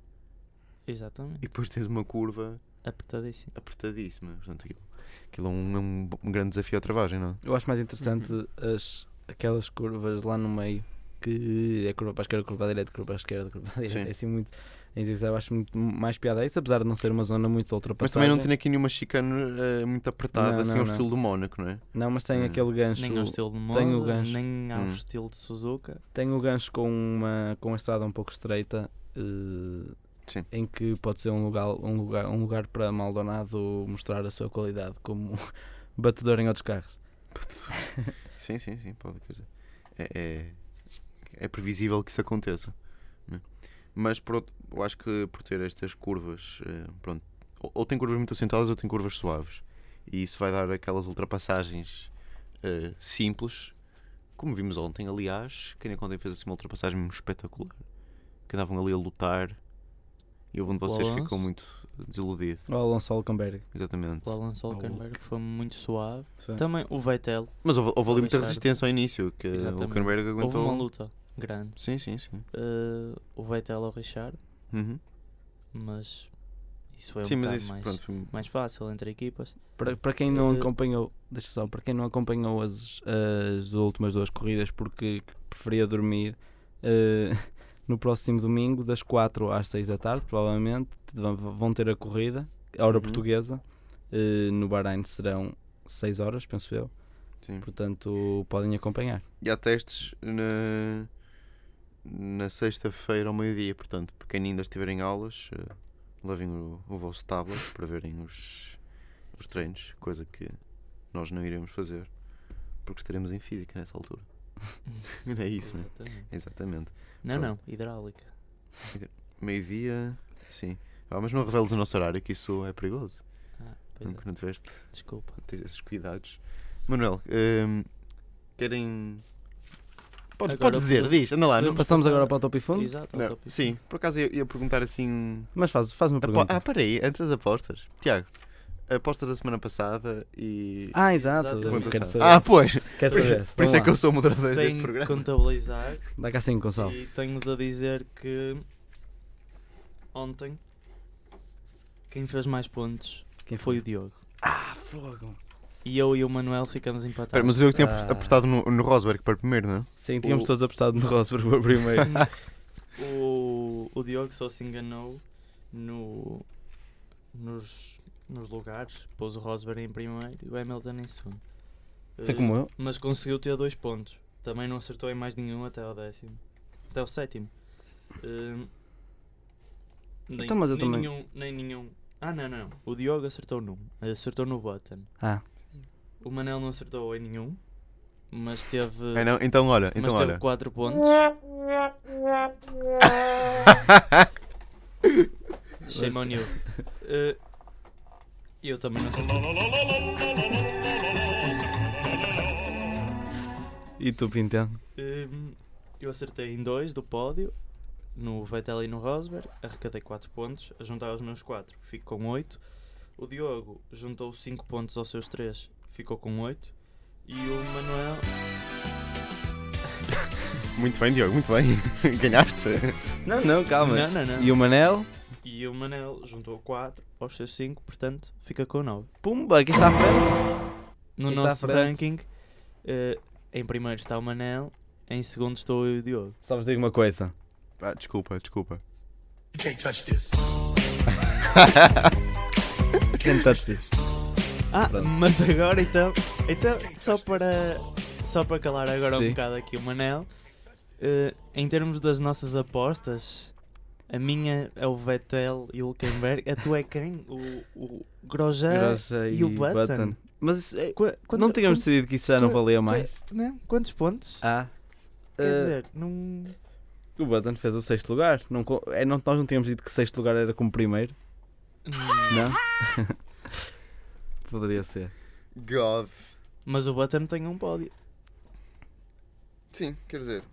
Speaker 7: Exatamente.
Speaker 3: e depois tens uma curva
Speaker 7: Apertadíssimo.
Speaker 3: apertadíssima. Portanto, aquilo, aquilo é, um, é um, grande desafio à travagem, não é?
Speaker 6: Eu acho mais interessante as, aquelas curvas lá no meio que é curva para a esquerda, curva para a direita, curva para a esquerda, curva para a direita.
Speaker 3: Sim.
Speaker 6: É assim muito. Em zigue-zague eu acho muito mais piada a isso, apesar de não ser uma zona muito
Speaker 3: Mas
Speaker 6: ultrapassagem.
Speaker 3: também não tem aqui nenhuma chicane eh, muito apertada,
Speaker 6: Não,
Speaker 3: assim
Speaker 6: não,
Speaker 3: ao
Speaker 6: não.
Speaker 3: estilo do Mónaco, não é?
Speaker 6: Não, mas tem
Speaker 3: Hum.
Speaker 6: aquele gancho.
Speaker 7: Nem ao estilo de
Speaker 6: tem o gancho.
Speaker 7: nem ao
Speaker 3: Hum.
Speaker 7: estilo de Suzuka.
Speaker 6: Tem o gancho com uma, com uma estrada um pouco estreita. eh,
Speaker 3: Sim.
Speaker 6: Em que pode ser um lugar, um, lugar, um lugar para Maldonado mostrar a sua qualidade como batedor em outros carros.
Speaker 3: sim, sim, sim, pode. É, é, é previsível que isso aconteça. não é? Mas por outro- eu acho que por ter estas curvas, eh, pronto, ou, ou tem curvas muito assentadas ou tem curvas suaves. E isso vai dar aquelas ultrapassagens eh, simples, como vimos ontem. Aliás, quem que ontem fez assim uma ultrapassagem espetacular? Que andavam ali a lutar e um de vocês
Speaker 7: Alonso.
Speaker 3: ficou muito desiludido.
Speaker 6: O Alonso Hulkenberg.
Speaker 3: Exatamente.
Speaker 7: O Alonso Hulkenberg foi muito suave.
Speaker 6: Foi.
Speaker 7: Também o Vettel.
Speaker 3: Mas houve, houve ali muita resistência ao início, que o
Speaker 7: Exatamente.
Speaker 3: Hulkenberg
Speaker 7: Houve
Speaker 3: aguentou.
Speaker 7: uma luta grande.
Speaker 3: Sim, sim, sim.
Speaker 7: Eh, o Vettel ao Richard,
Speaker 3: Uhum.
Speaker 7: mas isso foi um
Speaker 3: sim, mas isso,
Speaker 7: mais,
Speaker 3: pronto, foi-
Speaker 7: mais fácil entre equipas.
Speaker 6: Para, para quem não
Speaker 7: Eh,
Speaker 6: acompanhou, deixa só, para quem não acompanhou as, as últimas duas corridas porque preferia dormir eh, no próximo domingo, das 4 às 6 da tarde, provavelmente vão- ter a corrida, a hora
Speaker 3: Uhum.
Speaker 6: portuguesa. Eh, no Bahrein serão 6 horas, penso eu.
Speaker 3: Sim.
Speaker 6: Portanto, podem acompanhar.
Speaker 3: E há testes na, na sexta-feira ao meio-dia, portanto, para quem ainda estiver em aulas, eh, levem o, o vosso tablet para verem os, os treinos, coisa que nós não iremos fazer, porque estaremos em física nessa altura. Não é isso, mesmo.
Speaker 7: Exatamente.
Speaker 3: Exatamente.
Speaker 7: Não, não, hidráulica.
Speaker 3: Meio-dia, sim. Ah, mas não reveles o nosso horário, que isso é perigoso.
Speaker 7: Ah, pois
Speaker 3: Nunca
Speaker 7: é.
Speaker 3: não tiveste
Speaker 7: Desculpa.
Speaker 3: tens esses cuidados. Manuel, hum, querem. Podes, dizer,
Speaker 7: podemos-
Speaker 3: diz, anda lá. Não,
Speaker 6: Passamos
Speaker 7: passar-
Speaker 6: agora para o top e fundo.
Speaker 7: Exato,
Speaker 3: não,
Speaker 7: top e
Speaker 3: sim,
Speaker 7: fundo.
Speaker 3: por acaso ia, ia perguntar assim.
Speaker 6: Mas faz, faz uma pergunta.
Speaker 3: ah, peraí, antes das apostas. Tiago, apostas da semana passada e.
Speaker 6: Ah, exato. Quero saber.
Speaker 3: Ah, pois!
Speaker 6: Quero
Speaker 3: Por,
Speaker 6: saber.
Speaker 3: por isso é que eu sou o moderador deste programa.
Speaker 7: contabilizar
Speaker 6: Dá cá 5, Gonçalo.
Speaker 7: e tenho-vos a dizer que ontem quem fez mais pontos
Speaker 6: Quem
Speaker 7: foi o Diogo.
Speaker 6: Ah, fogo.
Speaker 7: E eu e o Manuel ficamos empatados.
Speaker 3: Espera, mas eu tinha
Speaker 6: Ah.
Speaker 3: apostado no, no Rosberg para primeiro, não é?
Speaker 6: Sim, tínhamos
Speaker 7: O-
Speaker 6: todos apostado no Rosberg para primeiro.
Speaker 7: o, o Diogo só se enganou no, nos, nos lugares. Pôs o Rosberg em primeiro e o Hamilton em segundo.
Speaker 6: Foi
Speaker 7: Eh,
Speaker 6: como eu.
Speaker 7: Mas conseguiu ter dois pontos. Também não acertou em mais nenhum até ao décimo. Até ao sétimo. Eh, nem,
Speaker 6: Então, mas eu
Speaker 7: nem
Speaker 6: também-
Speaker 7: nenhum, nem nenhum. Ah, não, não. O Diogo acertou num. Acertou no button.
Speaker 6: Ah,
Speaker 7: O Manel não acertou em nenhum. Mas teve.
Speaker 3: Ah, não? Então olha,
Speaker 7: mas
Speaker 3: então
Speaker 7: teve
Speaker 3: olha.
Speaker 7: 4 pontos. Shame on you. Eh, eu também não acertei.
Speaker 6: e tu, Pintão?
Speaker 7: Hum, eu acertei em dois do pódio, no Vettel e no Rosberg, arrecadei 4 pontos, a juntar os meus 4, fico com 8. O Diogo juntou 5 pontos aos seus 3, ficou com 8. E o Manuel,
Speaker 3: Muito bem, Diogo, muito bem. Ganhaste.
Speaker 6: Não, não, calma.
Speaker 7: não, não, não.
Speaker 6: E o Manel?
Speaker 7: E o Manel juntou 4 aos seus 5, portanto fica com 9.
Speaker 6: Pumba, aqui está à frente.
Speaker 7: No
Speaker 6: à
Speaker 7: nosso
Speaker 6: frente?
Speaker 7: ranking, eh, em primeiro está o Manel, em segundo estou eu e o Diogo.
Speaker 6: Só vos digo uma coisa.
Speaker 3: Ah, desculpa, desculpa.
Speaker 6: Can't touch this.
Speaker 7: Ah,
Speaker 6: Pronto.
Speaker 7: mas agora então, então só para só para calar agora
Speaker 6: Sim.
Speaker 7: um bocado aqui o Manel, eh, em termos das nossas apostas, a minha é o Vettel e o Hülkenberg, a tua é quem? O, o Grosjean?
Speaker 6: Grossa
Speaker 7: e o Button?
Speaker 6: Mas isso é-
Speaker 7: Qua- quanto-
Speaker 6: não tínhamos
Speaker 7: quanto-
Speaker 6: decidido que isso já não valia mais.
Speaker 7: Não, quantos pontos?
Speaker 6: Ah.
Speaker 7: Quer
Speaker 6: eh,
Speaker 7: dizer, não...
Speaker 6: o Button fez o sexto lugar. Não, é, não, nós não tínhamos dito que sexto lugar era como primeiro. Não? Poderia ser.
Speaker 3: God.
Speaker 7: Mas o Button tem um pódio.
Speaker 3: Sim, quer dizer.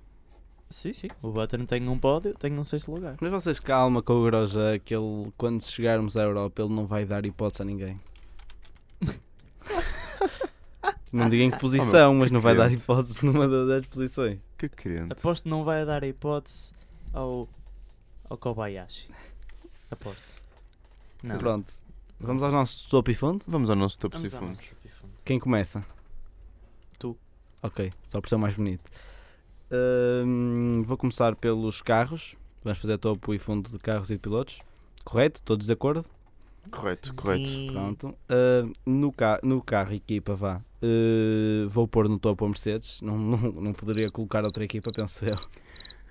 Speaker 7: Sim, sim. O Button tem um pódio, tem um sexto lugar.
Speaker 6: Mas vocês calma com o Groja que ele, quando chegarmos à Europa, ele não vai dar hipótese a ninguém. não digo em que posição, mas não vai dar
Speaker 3: crente.
Speaker 6: hipótese numa das posições.
Speaker 3: Que crente.
Speaker 7: Aposto que não vai dar hipótese ao, ao Kobayashi. Aposto. Não.
Speaker 6: Pronto. Vamos aos nossos topo e fundo.
Speaker 3: Vamos ao top
Speaker 7: nosso top e fundo.
Speaker 6: Quem começa?
Speaker 7: Tu.
Speaker 6: Ok, só por ser mais bonito. Vou começar pelos carros. Vamos fazer topo e fundo de carros e de pilotos. Correto? Todos de acordo?
Speaker 3: Correto, correto.
Speaker 7: Sim.
Speaker 6: Pronto. Uh, no, ca no carro, equipa, vá. Uh, vou pôr no topo a Mercedes. Não, não, não poderia colocar outra equipa, penso eu.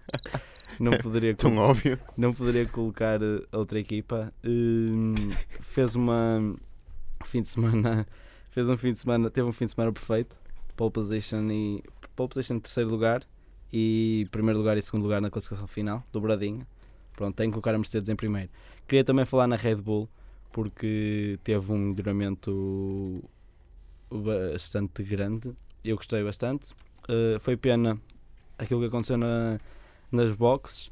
Speaker 6: não, poderia
Speaker 3: Tão óbvio.
Speaker 6: não poderia colocar uh, outra equipa. Uh, fez uma fim de semana. Fez um fim de semana. Teve um fim de semana perfeito. Pole position e. Pole position em terceiro lugar. E primeiro lugar e segundo lugar na classificação final. Dobradinho. Pronto, tem que colocar a Mercedes em primeiro. Queria também falar na Red Bull porque teve um melhoramento bastante grande. Eu gostei bastante. Uh, foi pena aquilo que aconteceu na, nas boxes.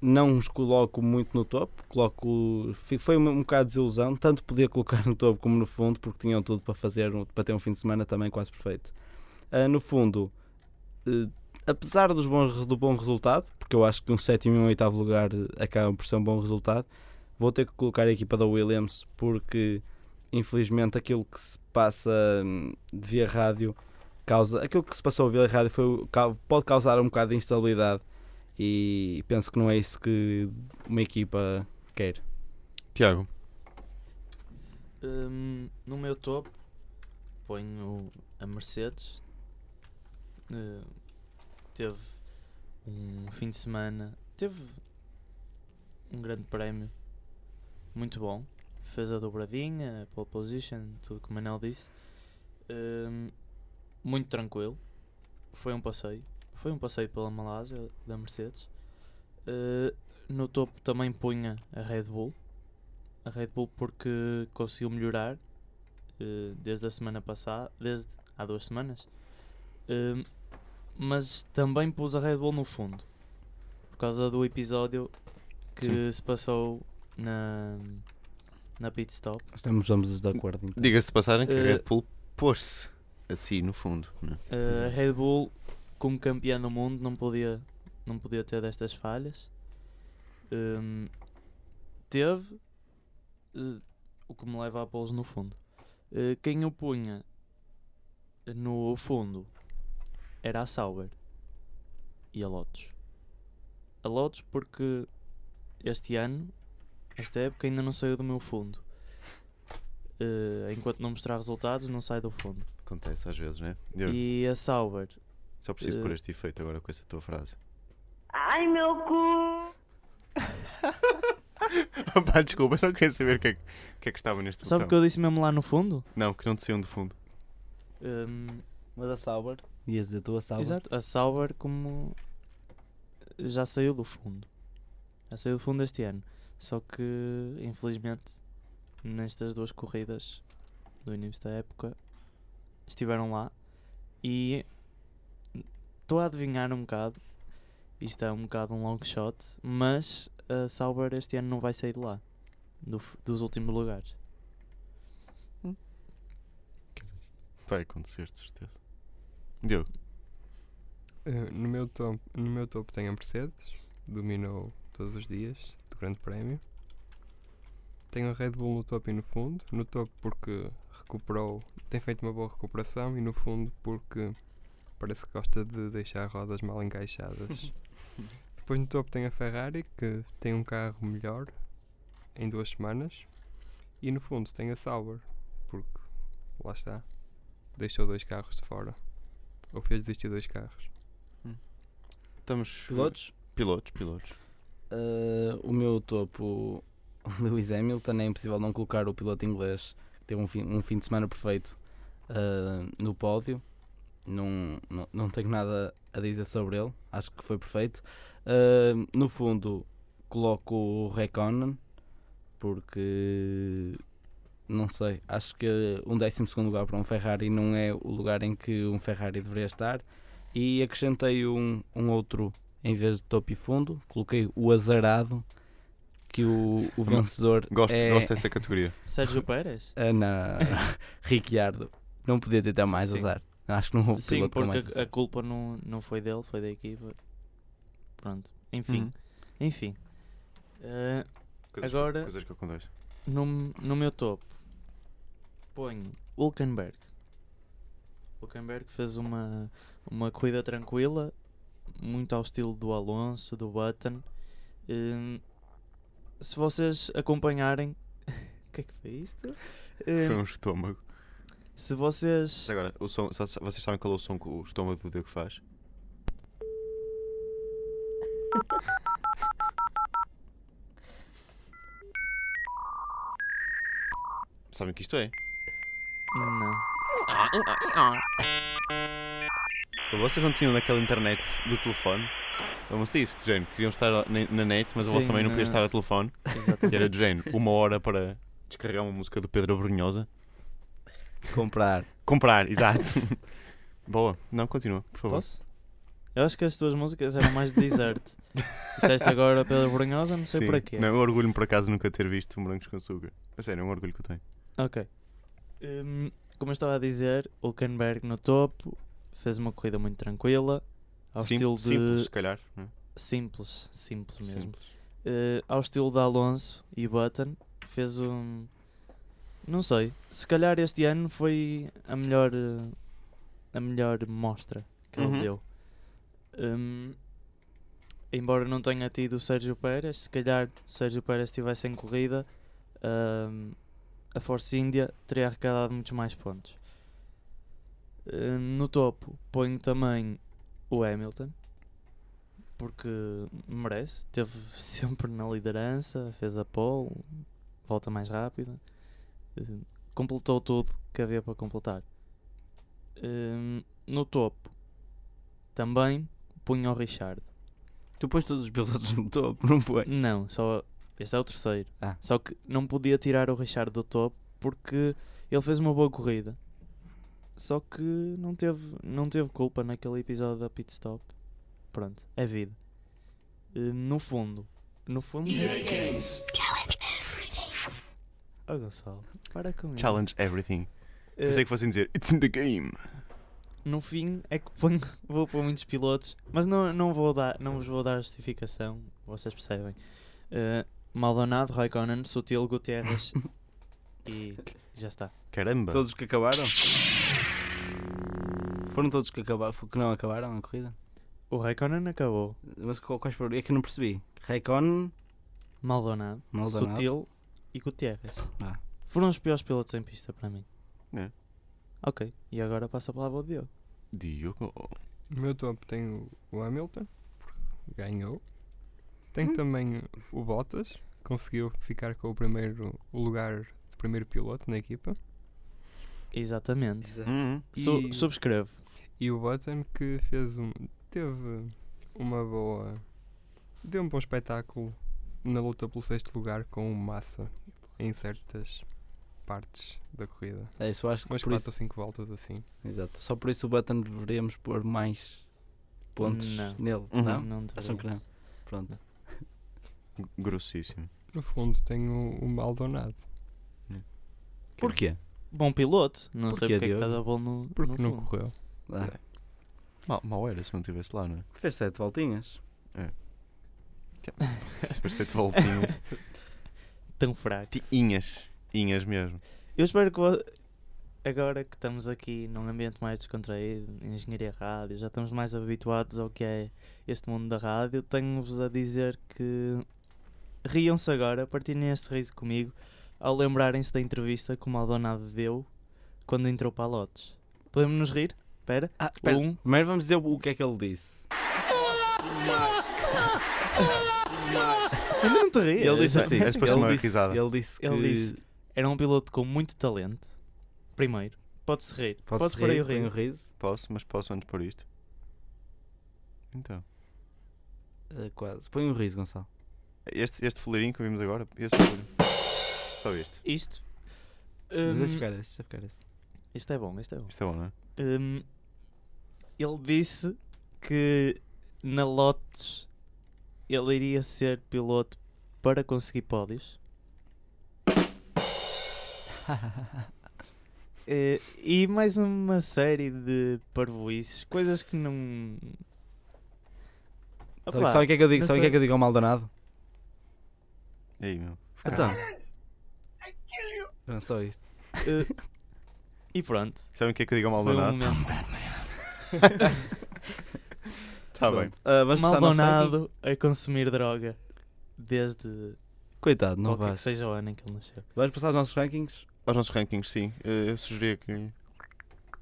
Speaker 6: Não os coloco muito no topo, coloco, foi um, um bocado de desilusão. Tanto podia colocar no topo como no fundo, porque tinham tudo para fazer para ter um fim de semana também quase perfeito. Uh, no fundo, uh, apesar dos bons, do bom resultado, porque eu acho que um sétimo e um oitavo lugar uh, acabam por ser um bom resultado, vou ter que colocar a equipa da Williams porque infelizmente aquilo que se passa hum, de via rádio causa aquilo que se passou via rádio foi, pode causar um bocado de instabilidade e penso que não é isso que uma equipa quer.
Speaker 3: Tiago.
Speaker 7: Hum, no meu topo ponho a Mercedes. Eh, teve um fim de semana. Teve um grande prémio muito bom. Fez a dobradinha, a pole position, tudo como o Manel disse. Hum, muito tranquilo. Foi um passeio. Foi um passeio pela Malásia da Mercedes. Eh, no topo também punha a Red Bull. A Red Bull porque conseguiu melhorar eh, desde a semana passada, desde há duas semanas. Eh, mas também pus a Red Bull no fundo por causa do episódio que
Speaker 3: Sim.
Speaker 7: se passou na, na pit stop.
Speaker 6: Estamos ambos de acordo. Então.
Speaker 3: Diga-se de passagem que a
Speaker 7: Eh,
Speaker 3: Red Bull pôs-se assim no fundo. Né?
Speaker 7: Uh, a Red Bull, como campeã do mundo, não podia, não podia ter destas falhas. Um, teve, uh, o que me leva a pô-los no fundo. Uh, quem o punha no fundo era a Sauber e a Lotus. A Lotus porque este ano, esta época, ainda não saiu do meu fundo. Uh, enquanto não mostrar resultados, não sai do fundo.
Speaker 3: Acontece às vezes, né? Eu
Speaker 7: E a Sauber
Speaker 3: só preciso
Speaker 7: eh,
Speaker 3: pôr este efeito agora com essa tua frase.
Speaker 8: Ai meu cu!
Speaker 3: Pá, desculpa, só queria saber o que é, que- o que, é que estava neste
Speaker 7: Sabe o que eu disse mesmo lá no fundo?
Speaker 3: Não, que não te saiam do fundo.
Speaker 7: Hum,
Speaker 6: Mas a Sauber. Ias dizer tu a Sauber.
Speaker 7: exato, a Sauber como já saiu do fundo. Já saiu do fundo este ano. Só que, infelizmente, nestas duas corridas do início da época, estiveram lá e estou a adivinhar um bocado. Isto é um bocado um long shot, mas a Sauber este ano não vai sair de lá, do dos últimos lugares.
Speaker 3: Vai acontecer, de certeza. Diogo,
Speaker 2: Eh, no, meu topo, no meu topo tem a Mercedes, dominou todos os dias do Grande Prémio. Tenho a Red Bull no topo e no fundo. No topo porque recuperou, tem feito uma boa recuperação e no fundo porque parece que gosta de deixar rodas mal encaixadas. Depois no topo tem a Ferrari que tem um carro melhor em duas semanas. E no fundo tem a Sauber porque lá está, deixou dois carros de fora. Ou fez desistir dois carros.
Speaker 3: estamos.
Speaker 6: Pilotos?
Speaker 3: Pilotos, pilotos.
Speaker 6: Uh, o meu topo, Lewis Hamilton, é impossível não colocar o piloto inglês que teve um fim, um fim de semana perfeito uh, no pódio. Não, não, não tenho nada a dizer sobre ele, acho que foi perfeito. Uh, no fundo, coloco o Reconan porque não sei, acho que um 12 lugar para um Ferrari não é o lugar em que um Ferrari deveria estar. E acrescentei um, um outro em vez de topo e fundo, coloquei o azarado, que o, o vencedor
Speaker 3: Gosto,
Speaker 6: é
Speaker 3: gosto dessa categoria.
Speaker 7: Sérgio Pérez?
Speaker 6: Ana Ricciardo. Não podia ter até mais
Speaker 7: Sim.
Speaker 6: azar. Acho que não houve
Speaker 7: Sim, porque
Speaker 6: mais
Speaker 7: a, culpa não, não foi dele, foi da equipa. Pronto, enfim.
Speaker 3: Uhum.
Speaker 7: Enfim. Eh,
Speaker 3: Coisas,
Speaker 7: Agora-
Speaker 3: coisas que acontecem.
Speaker 7: no, no meu topo ponho Hulkenberg. Hulkenberg fez uma, uma corrida tranquila, muito ao estilo do Alonso, do Button. Hum, se vocês acompanharem. O que é que foi isto? Hum,
Speaker 3: Foi um estômago.
Speaker 7: Se vocês.
Speaker 3: Agora, o som, vocês sabem qual é o som que o estômago do Diogo faz? Sabem o que isto é?
Speaker 7: Não.
Speaker 3: Vocês não tinham naquela internet do telefone? Vamos disso, que género, queriam estar na, net, mas a vossa
Speaker 7: Sim,
Speaker 3: mãe não podia
Speaker 7: na-
Speaker 3: estar ao telefone.
Speaker 7: Exatamente.
Speaker 3: E era de género, uma hora para descarregar uma música do Pedro Abrunhosa.
Speaker 6: Comprar.
Speaker 3: Comprar, exato. Boa, não, continua, por favor.
Speaker 7: Posso? Eu acho que as tuas músicas eram mais de desert. Disseste agora pela Brunhosa, não sei
Speaker 3: Sim.
Speaker 7: para quê.
Speaker 3: Não, eu orgulho-me por acaso nunca ter visto morangos com açúcar. A sério, é um orgulho que eu tenho.
Speaker 7: Ok. Hum, como eu estava a dizer, Hulkenberg no topo fez uma corrida muito tranquila. Ao
Speaker 3: Sim-
Speaker 7: estilo de.
Speaker 3: Simples, se calhar. não é?
Speaker 7: Simples, simples mesmo.
Speaker 3: Simples.
Speaker 7: Eh, ao estilo de Alonso e Button, fez um. Não sei, se calhar este ano foi a melhor. eh, a melhor mostra que
Speaker 3: Uhum.
Speaker 7: ele deu. Hum, embora não tenha tido o Sérgio Pérez, se calhar se o Sérgio Pérez estivesse em corrida, hum, a Force India teria arrecadado muitos mais pontos. Eh, no topo ponho também o Hamilton, porque merece, esteve sempre na liderança, fez a pole, volta mais rápida, eh, completou tudo que havia para completar. Eh, no topo também punho o Richard.
Speaker 6: Tu pões todos os pilotos no topo, não pões?
Speaker 7: Não, só este é o terceiro.
Speaker 6: Ah.
Speaker 7: Só que não podia tirar o Richard do topo porque ele fez uma boa corrida. Só que não teve, não teve culpa naquele episódio da pit stop. Pronto, é vida. Eh, no fundo, no fundo. Oh, Gonçalo, para com isso.
Speaker 3: Challenge everything.
Speaker 7: Eh,
Speaker 3: Pensei que fossem dizer It's in the game.
Speaker 7: no fim é que ponho, vou pôr muitos pilotos, mas não, não, vou dar, não vos vou dar justificação, vocês percebem. Eh, Maldonado, Raikkonen, Sutil, Gutierrez e já está.
Speaker 3: Caramba.
Speaker 6: Todos que acabaram? Foram todos que, acabaram, que não acabaram a corrida?
Speaker 7: O Raikkonen acabou.
Speaker 6: Mas quais foram? É que eu não percebi. Raikkonen,
Speaker 7: Maldonado,
Speaker 6: Maldonado.
Speaker 7: Sutil e Gutierrez.
Speaker 6: Ah.
Speaker 7: Foram os piores pilotos em pista para mim.
Speaker 3: É.
Speaker 7: Ok, e agora passa a palavra ao Diogo.
Speaker 3: Diogo.
Speaker 2: No meu topo tem o- Hamilton, porque ganhou. Tem também o Bottas, conseguiu ficar com o primeiro o lugar de primeiro piloto na equipa.
Speaker 7: Exatamente.
Speaker 3: Uhum.
Speaker 7: Su-
Speaker 2: E-
Speaker 7: subscrevo.
Speaker 2: E o Button que fez um. teve uma boa. deu um bom espetáculo na luta pelo sexto lugar com o Massa em certas partes da corrida.
Speaker 6: É isso, acho que
Speaker 2: Umas
Speaker 6: por
Speaker 2: 4 ou
Speaker 6: isso,
Speaker 2: 5 voltas assim.
Speaker 6: exato. Só por isso o Button deveríamos pôr mais pontos
Speaker 7: Não.
Speaker 6: nele,
Speaker 3: Uhum.
Speaker 6: não?
Speaker 7: Não
Speaker 6: Acham que não? Pronto.
Speaker 3: Grossíssimo.
Speaker 2: No fundo tem o, o Maldonado.
Speaker 6: Porquê?
Speaker 7: Bom piloto. Não sei
Speaker 6: Porquê,
Speaker 7: porque é que
Speaker 6: Diogo?
Speaker 7: estás a pôr no,
Speaker 2: Porque
Speaker 7: no
Speaker 2: não
Speaker 7: fundo.
Speaker 2: correu.
Speaker 6: Ah,
Speaker 3: Mal, mal era se não estivesse lá, não é?
Speaker 6: fez sete voltinhas.
Speaker 3: Se for sete voltinhas.
Speaker 7: Tão fraco.
Speaker 3: Ti- Inhas. Inhas mesmo.
Speaker 7: Eu espero que vo- agora que estamos aqui num ambiente mais descontraído, em engenharia rádio, já estamos mais habituados ao que é este mundo da rádio, tenho-vos a dizer que riam-se agora, partilhem este riso comigo, ao lembrarem-se da entrevista que o Maldonado deu quando entrou para a Lotus. Podemos nos rir? Espera.
Speaker 6: Ah, espera.
Speaker 7: Um.
Speaker 6: Primeiro vamos dizer o que é que ele disse.
Speaker 7: Ainda não te rias.
Speaker 6: Ele disse assim. Ele
Speaker 3: uma
Speaker 6: disse,
Speaker 3: risada.
Speaker 6: ele disse que
Speaker 7: Ele disse, era um piloto com muito talento. Primeiro, pode-se rir.
Speaker 6: Pode
Speaker 7: Podes pôr aí o riso.
Speaker 3: Posso, mas posso antes por isto. Então.
Speaker 6: Ah, quase. Põe um riso, Gonçalo.
Speaker 3: Este, este fuleirinho que vimos agora. Este fuleirinho. Só isto.
Speaker 7: Isto.
Speaker 6: Deixa
Speaker 7: hum,
Speaker 6: ficar esse, deixa ficar esse.
Speaker 7: isto é bom, isto é bom.
Speaker 3: Isto é bom, não é?
Speaker 7: Hum, ele disse que na Lotus ele iria ser piloto para conseguir pódios. Eh, e mais uma série de parvoices, coisas que não.
Speaker 6: Sabe,
Speaker 7: Opa,
Speaker 6: sabe o que é que eu digo? Sabe o que é que eu digo ao Maldonado?
Speaker 3: E aí, meu.
Speaker 6: Então. Não, só isto.
Speaker 7: Eh, e pronto.
Speaker 3: Sabem o que é que eu digo ao
Speaker 7: Foi um
Speaker 3: Maldonado? Está bem.
Speaker 6: Vamos ranking?
Speaker 7: Maldonado a consumir droga desde
Speaker 6: Coitado, não vai.
Speaker 7: que seja o ano em que ele nasceu.
Speaker 6: Vamos passar aos nossos rankings?
Speaker 3: Aos nossos rankings, sim. Eh, Eu sugeria que.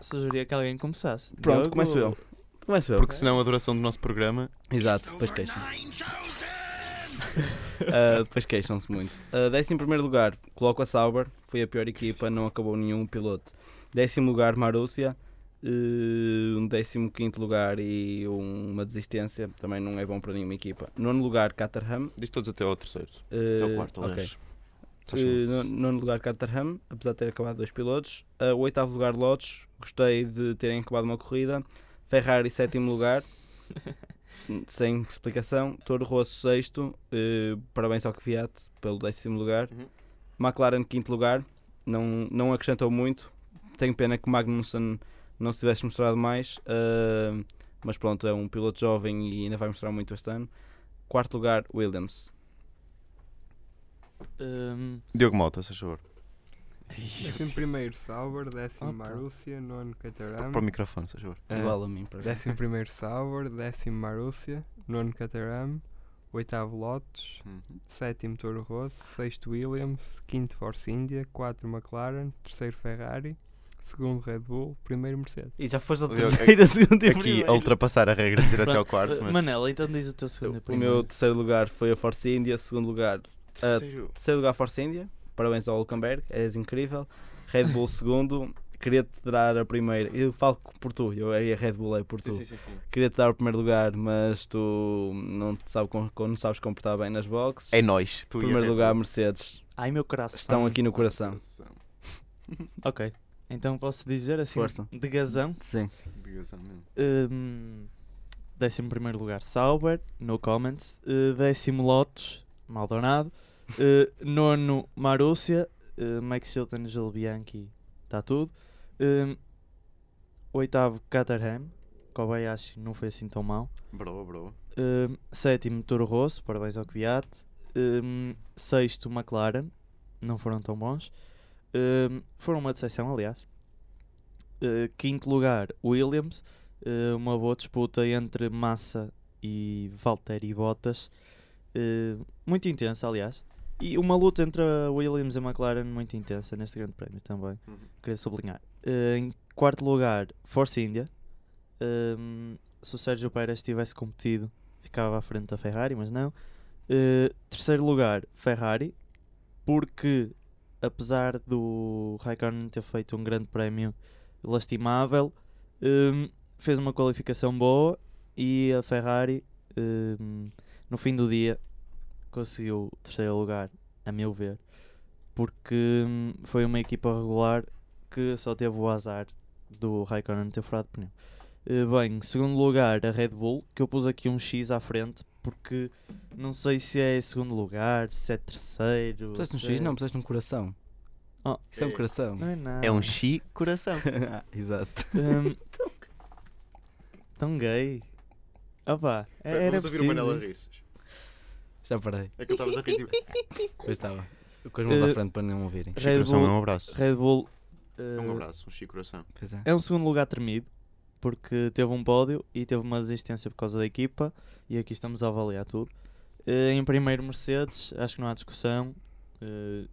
Speaker 7: Sugeria que alguém começasse.
Speaker 6: Pronto,
Speaker 7: Diogo,
Speaker 6: começo eu. Começo eu.
Speaker 3: Porque senão a duração do nosso programa.
Speaker 6: Exato, depois queixam. Ah, depois queixam-se muito. Uh, décimo primeiro lugar, coloco a Sauber, foi a pior equipa, não acabou nenhum piloto. Décimo lugar, Marúcia. Uh, um décimo quinto lugar e um- uma desistência, também não é bom para nenhuma equipa. Nono lugar, Caterham.
Speaker 3: Diz todos até ao terceiro.
Speaker 6: Uh,
Speaker 3: Até ao quarto,
Speaker 6: ok.
Speaker 3: aliás. Só
Speaker 6: Uh, nono lugar, Caterham, apesar de ter acabado dois pilotos. Uh, o oitavo lugar, Lotus, gostei de terem acabado uma corrida. Ferrari, sétimo lugar, sem explicação. Toro Rosso, sexto, uh, parabéns ao Kvyat pelo décimo lugar.
Speaker 3: Uhum.
Speaker 6: McLaren, quinto lugar, não, não acrescentou muito. Tenho pena que Magnussen não se tivesse mostrado mais, uh, mas pronto, é um piloto jovem e ainda vai mostrar muito este ano. Quarto lugar, Williams.
Speaker 7: Hum,
Speaker 3: Diogo Mota, se favor.
Speaker 2: Décimo primeiro Sauber, décimo
Speaker 7: Opa.
Speaker 2: Marúcia, nono Caterham.
Speaker 3: Para o microfone, se favor.
Speaker 2: Ah,
Speaker 6: Igual a mim, para
Speaker 2: Décimo primeiro Sauber, décimo Marúcia, nono Caterham, oitavo Lotus,
Speaker 3: Uhum.
Speaker 2: sétimo Toro Rosso, sexto Williams, quinto Force India, quatro McLaren, terceiro Ferrari, segundo Red Bull, primeiro Mercedes.
Speaker 6: E já foste ao
Speaker 3: Eu-
Speaker 6: terceiro, segundo e
Speaker 3: Aqui
Speaker 6: primeiro.
Speaker 3: a ultrapassar a regra de dizer até ao quarto,
Speaker 7: Uh,
Speaker 3: mas.
Speaker 7: Manela, então diz o teu segundo e
Speaker 6: O
Speaker 7: primeiro.
Speaker 6: meu terceiro lugar foi a Force India, segundo lugar
Speaker 3: Terceiro.
Speaker 6: Terceiro lugar Force India, parabéns ao Hulkenberg, és incrível. Red Bull segundo, queria-te dar a primeira, eu falo por tu, eu aí a Red Bull é por tu.
Speaker 3: Sim, sim, sim, sim.
Speaker 6: Queria-te dar o primeiro lugar, mas tu não, te sabe, não sabes comportar bem nas boxes.
Speaker 3: É nós. Tu e a
Speaker 6: primeiro
Speaker 3: Red
Speaker 6: lugar,
Speaker 3: Bull.
Speaker 6: Mercedes,
Speaker 7: Ai meu coração.
Speaker 6: estão aqui no coração.
Speaker 7: Ok. Então posso dizer assim,
Speaker 6: Força.
Speaker 7: de gazão.
Speaker 6: Sim.
Speaker 3: Obrigação mesmo.
Speaker 7: Um, décimo primeiro lugar, Sauber, no comments. Uh, décimo Lotus, Maldonado. Uh, nono, Marúcia. Uh, Max Chilton, Gil Bianchi, está tudo. Um, oitavo, Caterham. Kobayashi não foi assim tão mal.
Speaker 3: Bro, bro.
Speaker 7: Um, sétimo, Toro Rosso, parabéns ao Kvyat. Um, sexto, McLaren, não foram tão bons. Foram uma decepção, aliás. Uh, quinto lugar, Williams, uh, uma boa disputa entre Massa e Valtteri Bottas, uh, muito intensa, aliás. E uma luta entre a Williams e a McLaren muito intensa neste grande prémio também,
Speaker 3: Uhum.
Speaker 7: queria sublinhar. Uh, em quarto lugar, Force India. Um, se o Sérgio Pérez tivesse competido, ficava à frente da Ferrari, mas não. Uh, terceiro lugar, Ferrari, porque apesar do Raikkonen ter feito um grande prémio lastimável, um, fez uma qualificação boa e a Ferrari, um, no fim do dia, conseguiu o terceiro lugar, a meu ver, porque hum, foi uma equipa regular que só teve o azar do Raikkonen ter furado pneu. Eh, bem, segundo lugar, a Red Bull, que eu pus aqui um X à frente, porque não sei se é segundo lugar, se é terceiro.
Speaker 6: Puseste um X?
Speaker 7: é-
Speaker 6: Não, puseste um coração.
Speaker 7: Oh.
Speaker 6: Isso é um coração.
Speaker 7: Não é nada.
Speaker 3: É um chi coração.
Speaker 6: Exato.
Speaker 7: Hum, tão gay. Opa, é- era preciso isto.
Speaker 3: rir.
Speaker 6: Já parei.
Speaker 3: É que eu estava a rir. Tipo...
Speaker 6: Pois estava. Com as mãos à
Speaker 7: Eh,
Speaker 6: frente para não ouvirem.
Speaker 7: Red Bull-
Speaker 3: é um abraço.
Speaker 7: Red Bull
Speaker 3: É um
Speaker 7: eh,
Speaker 3: abraço, um chi coração.
Speaker 6: Pois é.
Speaker 7: é um segundo lugar tremido, porque teve um pódio e teve uma resistência por causa da equipa, e aqui estamos a avaliar tudo. Eh, em primeiro, Mercedes, acho que não há discussão, eh,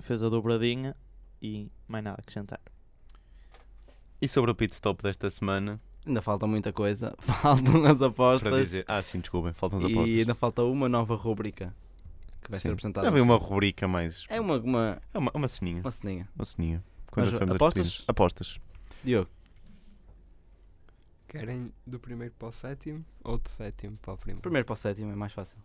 Speaker 7: fez a dobradinha e mais nada a acrescentar.
Speaker 3: E sobre o pit stop desta semana,
Speaker 6: Ainda falta muita coisa. Faltam as
Speaker 3: para
Speaker 6: apostas.
Speaker 3: dizer. Ah, sim, desculpem, faltam as
Speaker 6: E
Speaker 3: apostas.
Speaker 6: ainda falta uma nova rubrica que vai
Speaker 3: Sim.
Speaker 6: ser apresentada.
Speaker 3: Já
Speaker 6: no
Speaker 3: veio uma rubrica mais.
Speaker 6: É uma, uma,
Speaker 3: É uma, uma ceninha.
Speaker 6: uma ceninha.
Speaker 3: Uma ceninha. Quando
Speaker 6: Mas, apostas?
Speaker 3: Apostas.
Speaker 6: Diogo,
Speaker 2: Querem do primeiro para o sétimo ou do sétimo para o primeiro?
Speaker 6: primeiro para o sétimo é mais fácil.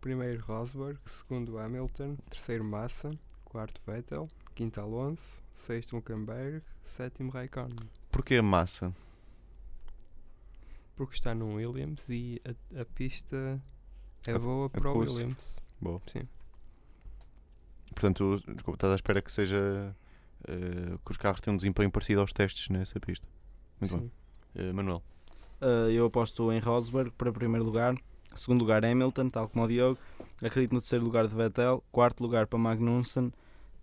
Speaker 2: Primeiro Rosberg, segundo Hamilton, terceiro Massa, quarto Vettel, quinto Alonso, sexto Hülkenberg, sétimo Raikkonen.
Speaker 3: Porquê massa?
Speaker 2: Porque está num Williams e a, a pista é
Speaker 3: A-
Speaker 2: boa para o. Williams.
Speaker 3: Boa.
Speaker 2: Sim.
Speaker 3: Portanto, desculpa, estás à espera que seja. eh, que os carros tenham um desempenho parecido aos testes nessa pista. Muito bom.
Speaker 2: Sim.
Speaker 3: Eh, Manuel.
Speaker 6: Uh, eu aposto em Rosberg para primeiro lugar. Segundo lugar Hamilton, tal como o Diogo. Acredito no terceiro lugar de Vettel. Quarto lugar para Magnussen.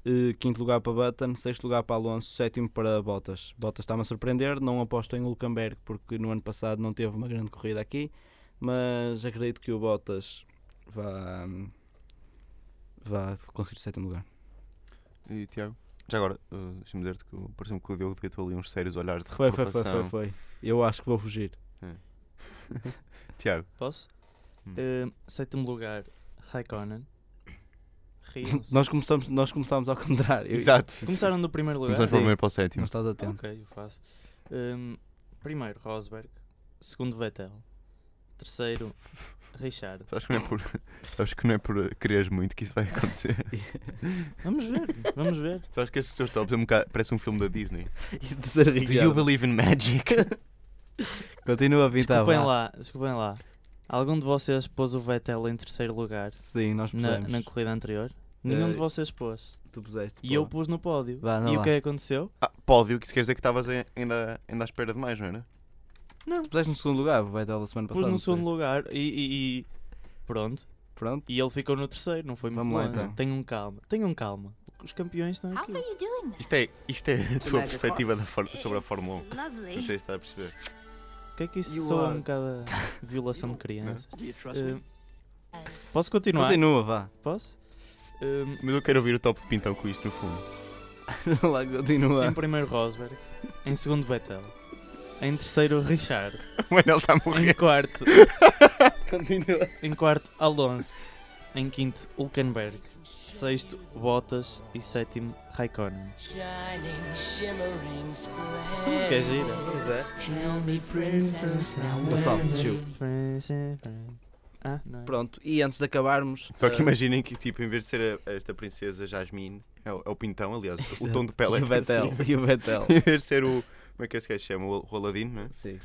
Speaker 6: Uh, quinto lugar para Button. Sexto lugar para Alonso. Sétimo para Bottas. Bottas está-me a surpreender. Não aposto em Hulkenberg porque no ano passado não teve uma grande corrida aqui. Mas acredito que o Bottas vá, vá conseguir o sétimo lugar.
Speaker 3: E Tiago? Já agora, eh, deixa-me dizer-te que pareceu-me que o Diogo deitou ali uns sérios olhares de
Speaker 6: Foi, foi, foi, foi, foi. Eu acho que vou fugir.
Speaker 3: Tiago,
Speaker 7: Posso?
Speaker 3: Hum.
Speaker 7: Eh, sétimo lugar, Raikkonen. Riam-se.
Speaker 6: Nós começamos, nós começámos ao contrário.
Speaker 3: exato.
Speaker 7: Começaram do primeiro lugar?
Speaker 3: Começamos
Speaker 6: Sim.
Speaker 3: primeiro para o
Speaker 6: Não
Speaker 3: sétimo.
Speaker 6: estás atento.
Speaker 7: Ok, eu faço. Hum, primeiro, Rosberg. Segundo, Vettel. Terceiro, Richard.
Speaker 3: Sabes que não é por, sabes que não é por quereres muito que isso vai acontecer.
Speaker 7: Vamos ver, vamos ver.
Speaker 3: sabes que esses teus tops é um bocado, parece um filme da Disney.
Speaker 6: E
Speaker 3: Do you believe in magic?
Speaker 6: Continua a pintar.
Speaker 7: Desculpem lá, desculpem lá. Algum de vocês pôs o Vettel em terceiro lugar
Speaker 6: Sim, nós
Speaker 7: na,
Speaker 6: pusemos.
Speaker 7: na corrida anterior? Nenhum
Speaker 6: Eh,
Speaker 7: de vocês pôs.
Speaker 6: Tu puseste.
Speaker 7: E
Speaker 6: pô.
Speaker 7: eu pus no pódio.
Speaker 6: Vá, não
Speaker 7: e
Speaker 6: lá.
Speaker 7: o que é que aconteceu?
Speaker 3: ah, pódio, que isso quer dizer que estavas ai- ainda, ainda à espera de mais, não era?
Speaker 7: Não,
Speaker 6: Tu puseste no segundo lugar, o Vettel da semana
Speaker 7: pus
Speaker 6: passada.
Speaker 7: no
Speaker 6: não
Speaker 7: segundo lugar e, e- e pronto.
Speaker 6: Pronto.
Speaker 7: E ele ficou no terceiro, não foi muito
Speaker 6: Vamos lá,
Speaker 7: longe.
Speaker 6: então.
Speaker 7: Tenham calma, tenham calma. Os campeões estão aqui.
Speaker 3: Isto é, isto é a tua perspectiva sobre a Fórmula 1.
Speaker 8: It's
Speaker 3: Não sei se está a perceber.
Speaker 7: O que é que isso
Speaker 9: You
Speaker 7: soa
Speaker 9: are-
Speaker 7: um bocado a violação de crianças?
Speaker 8: As
Speaker 7: Posso continuar?
Speaker 6: Continua, vá.
Speaker 7: Posso? Hum,
Speaker 3: Mas eu quero ouvir o top de pintão com isto no fundo.
Speaker 6: Lá, continua.
Speaker 7: em primeiro, Rosberg. Em segundo, Vettel. Em terceiro, Richard.
Speaker 3: O Manel está a
Speaker 7: Em
Speaker 3: morrer.
Speaker 7: quarto,
Speaker 6: Continua.
Speaker 7: em quarto, Alonso. Em quinto, Hulkenberg. Sexto, Bottas. E sétimo, Raikkonen. Esta música é gira.
Speaker 6: Gonçalo, desceu.
Speaker 7: Ah, não é?
Speaker 6: Pronto, e antes de acabarmos.
Speaker 3: Só que
Speaker 6: eh,
Speaker 3: imaginem que, tipo, em vez de ser a- esta princesa Jasmine, é o, é o pintão, aliás, o tom de pele é
Speaker 6: o Vettel.
Speaker 3: parecido.
Speaker 6: E o Vettel.
Speaker 3: Em vez de ser o. Como é que esse gajo se chama? O, o Aladino, não é?
Speaker 6: Sim.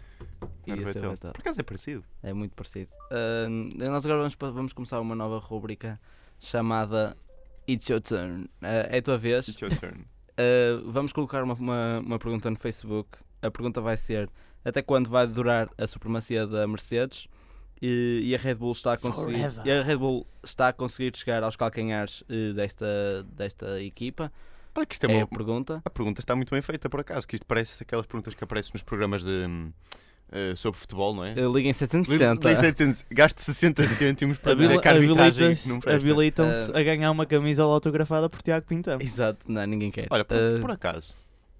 Speaker 3: Era Vettel.
Speaker 6: Vettel.
Speaker 3: Por acaso é parecido.
Speaker 6: É muito parecido. Ah, nós agora vamos, vamos começar uma nova rúbrica chamada It's Your Turn. Ah, é a tua vez.
Speaker 3: It's your turn.
Speaker 6: Uh, vamos colocar uma, uma, uma pergunta no Facebook. A pergunta vai ser: até quando vai durar a supremacia da Mercedes? E, e a Red Bull está a conseguir e a Red Bull está a conseguir chegar aos calcanhares eh, desta, desta equipa?
Speaker 3: Olha que isto é
Speaker 6: É
Speaker 3: uma.
Speaker 6: a pergunta.
Speaker 3: A pergunta está muito bem feita, por acaso, que isto parece aquelas perguntas que aparecem nos programas de. eh, sobre futebol, não é?
Speaker 6: Uh, Liguem 760.
Speaker 3: Liga 700, Gaste 60 cêntimos para dizer
Speaker 7: Habila-
Speaker 3: que a arbitragem
Speaker 7: Habilitam-se
Speaker 6: Ah.
Speaker 7: a ganhar uma camisola autografada por Tiago Pintão.
Speaker 6: Exato, não, ninguém quer.
Speaker 3: Olha, por,
Speaker 6: Uh,
Speaker 3: por acaso.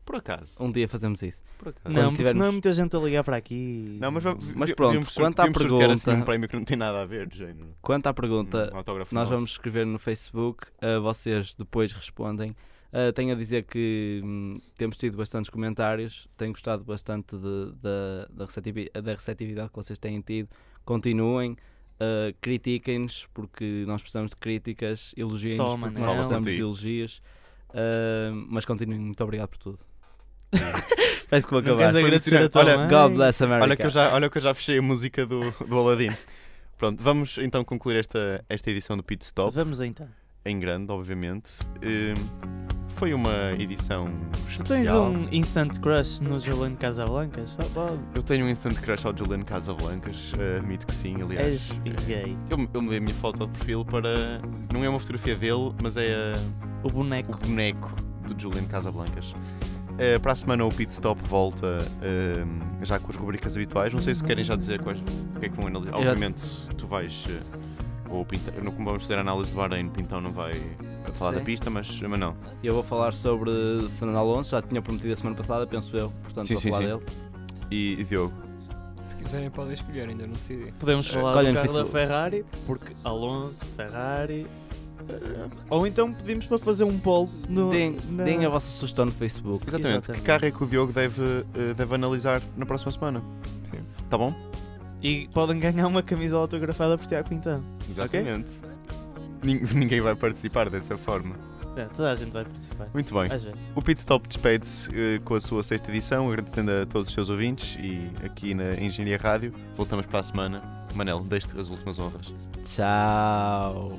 Speaker 3: Por acaso.
Speaker 6: um dia fazemos isso.
Speaker 3: Por acaso.
Speaker 6: Quando
Speaker 7: Não, porque
Speaker 6: tivermos-
Speaker 7: senão é muita gente a ligar para aqui.
Speaker 3: Não, mas, vamos-
Speaker 6: Mas pronto, quanto à
Speaker 3: assim
Speaker 6: pergunta-
Speaker 3: um prémio que não tem nada a ver, de género.
Speaker 6: Quanto à pergunta,
Speaker 3: Um
Speaker 6: Nós
Speaker 3: nosso.
Speaker 6: vamos escrever no Facebook, uh, vocês depois respondem. Uh, tenho a dizer que hum, temos tido bastantes comentários, tenho gostado bastante de- da- da, receptivi- da receptividade que vocês têm tido. Continuem, uh, critiquem-nos, porque nós precisamos de críticas, elogiem-nos, porque nós precisamos de elogios. Uh, mas continuem, muito obrigado por tudo. Parece que vou acabar.
Speaker 7: agradecer a tua
Speaker 3: Olha,
Speaker 7: mãe?
Speaker 6: God bless America.
Speaker 3: Olha que, eu já, olha que eu já fechei a música do, do Aladdin. Pronto, vamos então concluir esta, esta edição do Pit Stop,
Speaker 7: Vamos então.
Speaker 3: em grande, obviamente. Hum, foi uma edição
Speaker 7: Tu tens
Speaker 3: especial.
Speaker 7: um instant crush no Juliano Casablancas? Tá bom.
Speaker 3: Eu tenho um instant crush ao Juliano Casablancas, eh, admito que sim, aliás.
Speaker 7: És gay.
Speaker 3: Eu, eu mudei a minha foto de perfil para. Não é uma fotografia dele, mas é a-
Speaker 7: O
Speaker 3: o
Speaker 7: boneco.
Speaker 3: boneco do Julian Casablancas. Eh, para a semana o Pit Stop volta eh, já com as rubricas habituais. Não sei se querem já dizer quais, o que é que vão analisar.
Speaker 6: Eu já-
Speaker 3: Obviamente tu vais. eh, ou o Pintão, não como vamos fazer a análise do Bahrein, o Pintão não vai falar da
Speaker 6: Sim.
Speaker 3: pista, mas, mas não.
Speaker 6: Eu vou falar sobre Fernando Alonso, já tinha prometido a semana passada, penso eu, portanto
Speaker 3: Sim,
Speaker 6: vou
Speaker 3: sim,
Speaker 6: falar
Speaker 3: sim.
Speaker 6: dele.
Speaker 3: E, e Diogo,
Speaker 2: Se quiserem podem escolher, ainda não decidi.
Speaker 7: Podemos falar
Speaker 6: colhem
Speaker 7: do carro da. Ferrari, porque Alonso, Ferrari. Ou então pedimos para fazer um poll no.
Speaker 6: Deem,
Speaker 7: na-
Speaker 6: deem a vossa sugestão no Facebook.
Speaker 3: exatamente,
Speaker 7: Exatamente.
Speaker 3: que carro é que o Diogo deve, eh, deve analisar na próxima semana?
Speaker 2: Sim.
Speaker 3: Tá bom?
Speaker 7: E podem ganhar uma camisola autografada por Tiago Pintão.
Speaker 3: Exatamente. Nin- Ninguém vai participar dessa forma.
Speaker 7: É, toda a gente vai participar.
Speaker 3: Muito bem. O Pit Stop despede-se eh, com a sua sexta edição, agradecendo a todos os seus ouvintes e aqui na Engenharia Rádio. Voltamos para a semana. Manel, deixe-te as últimas honras.
Speaker 6: Tchau.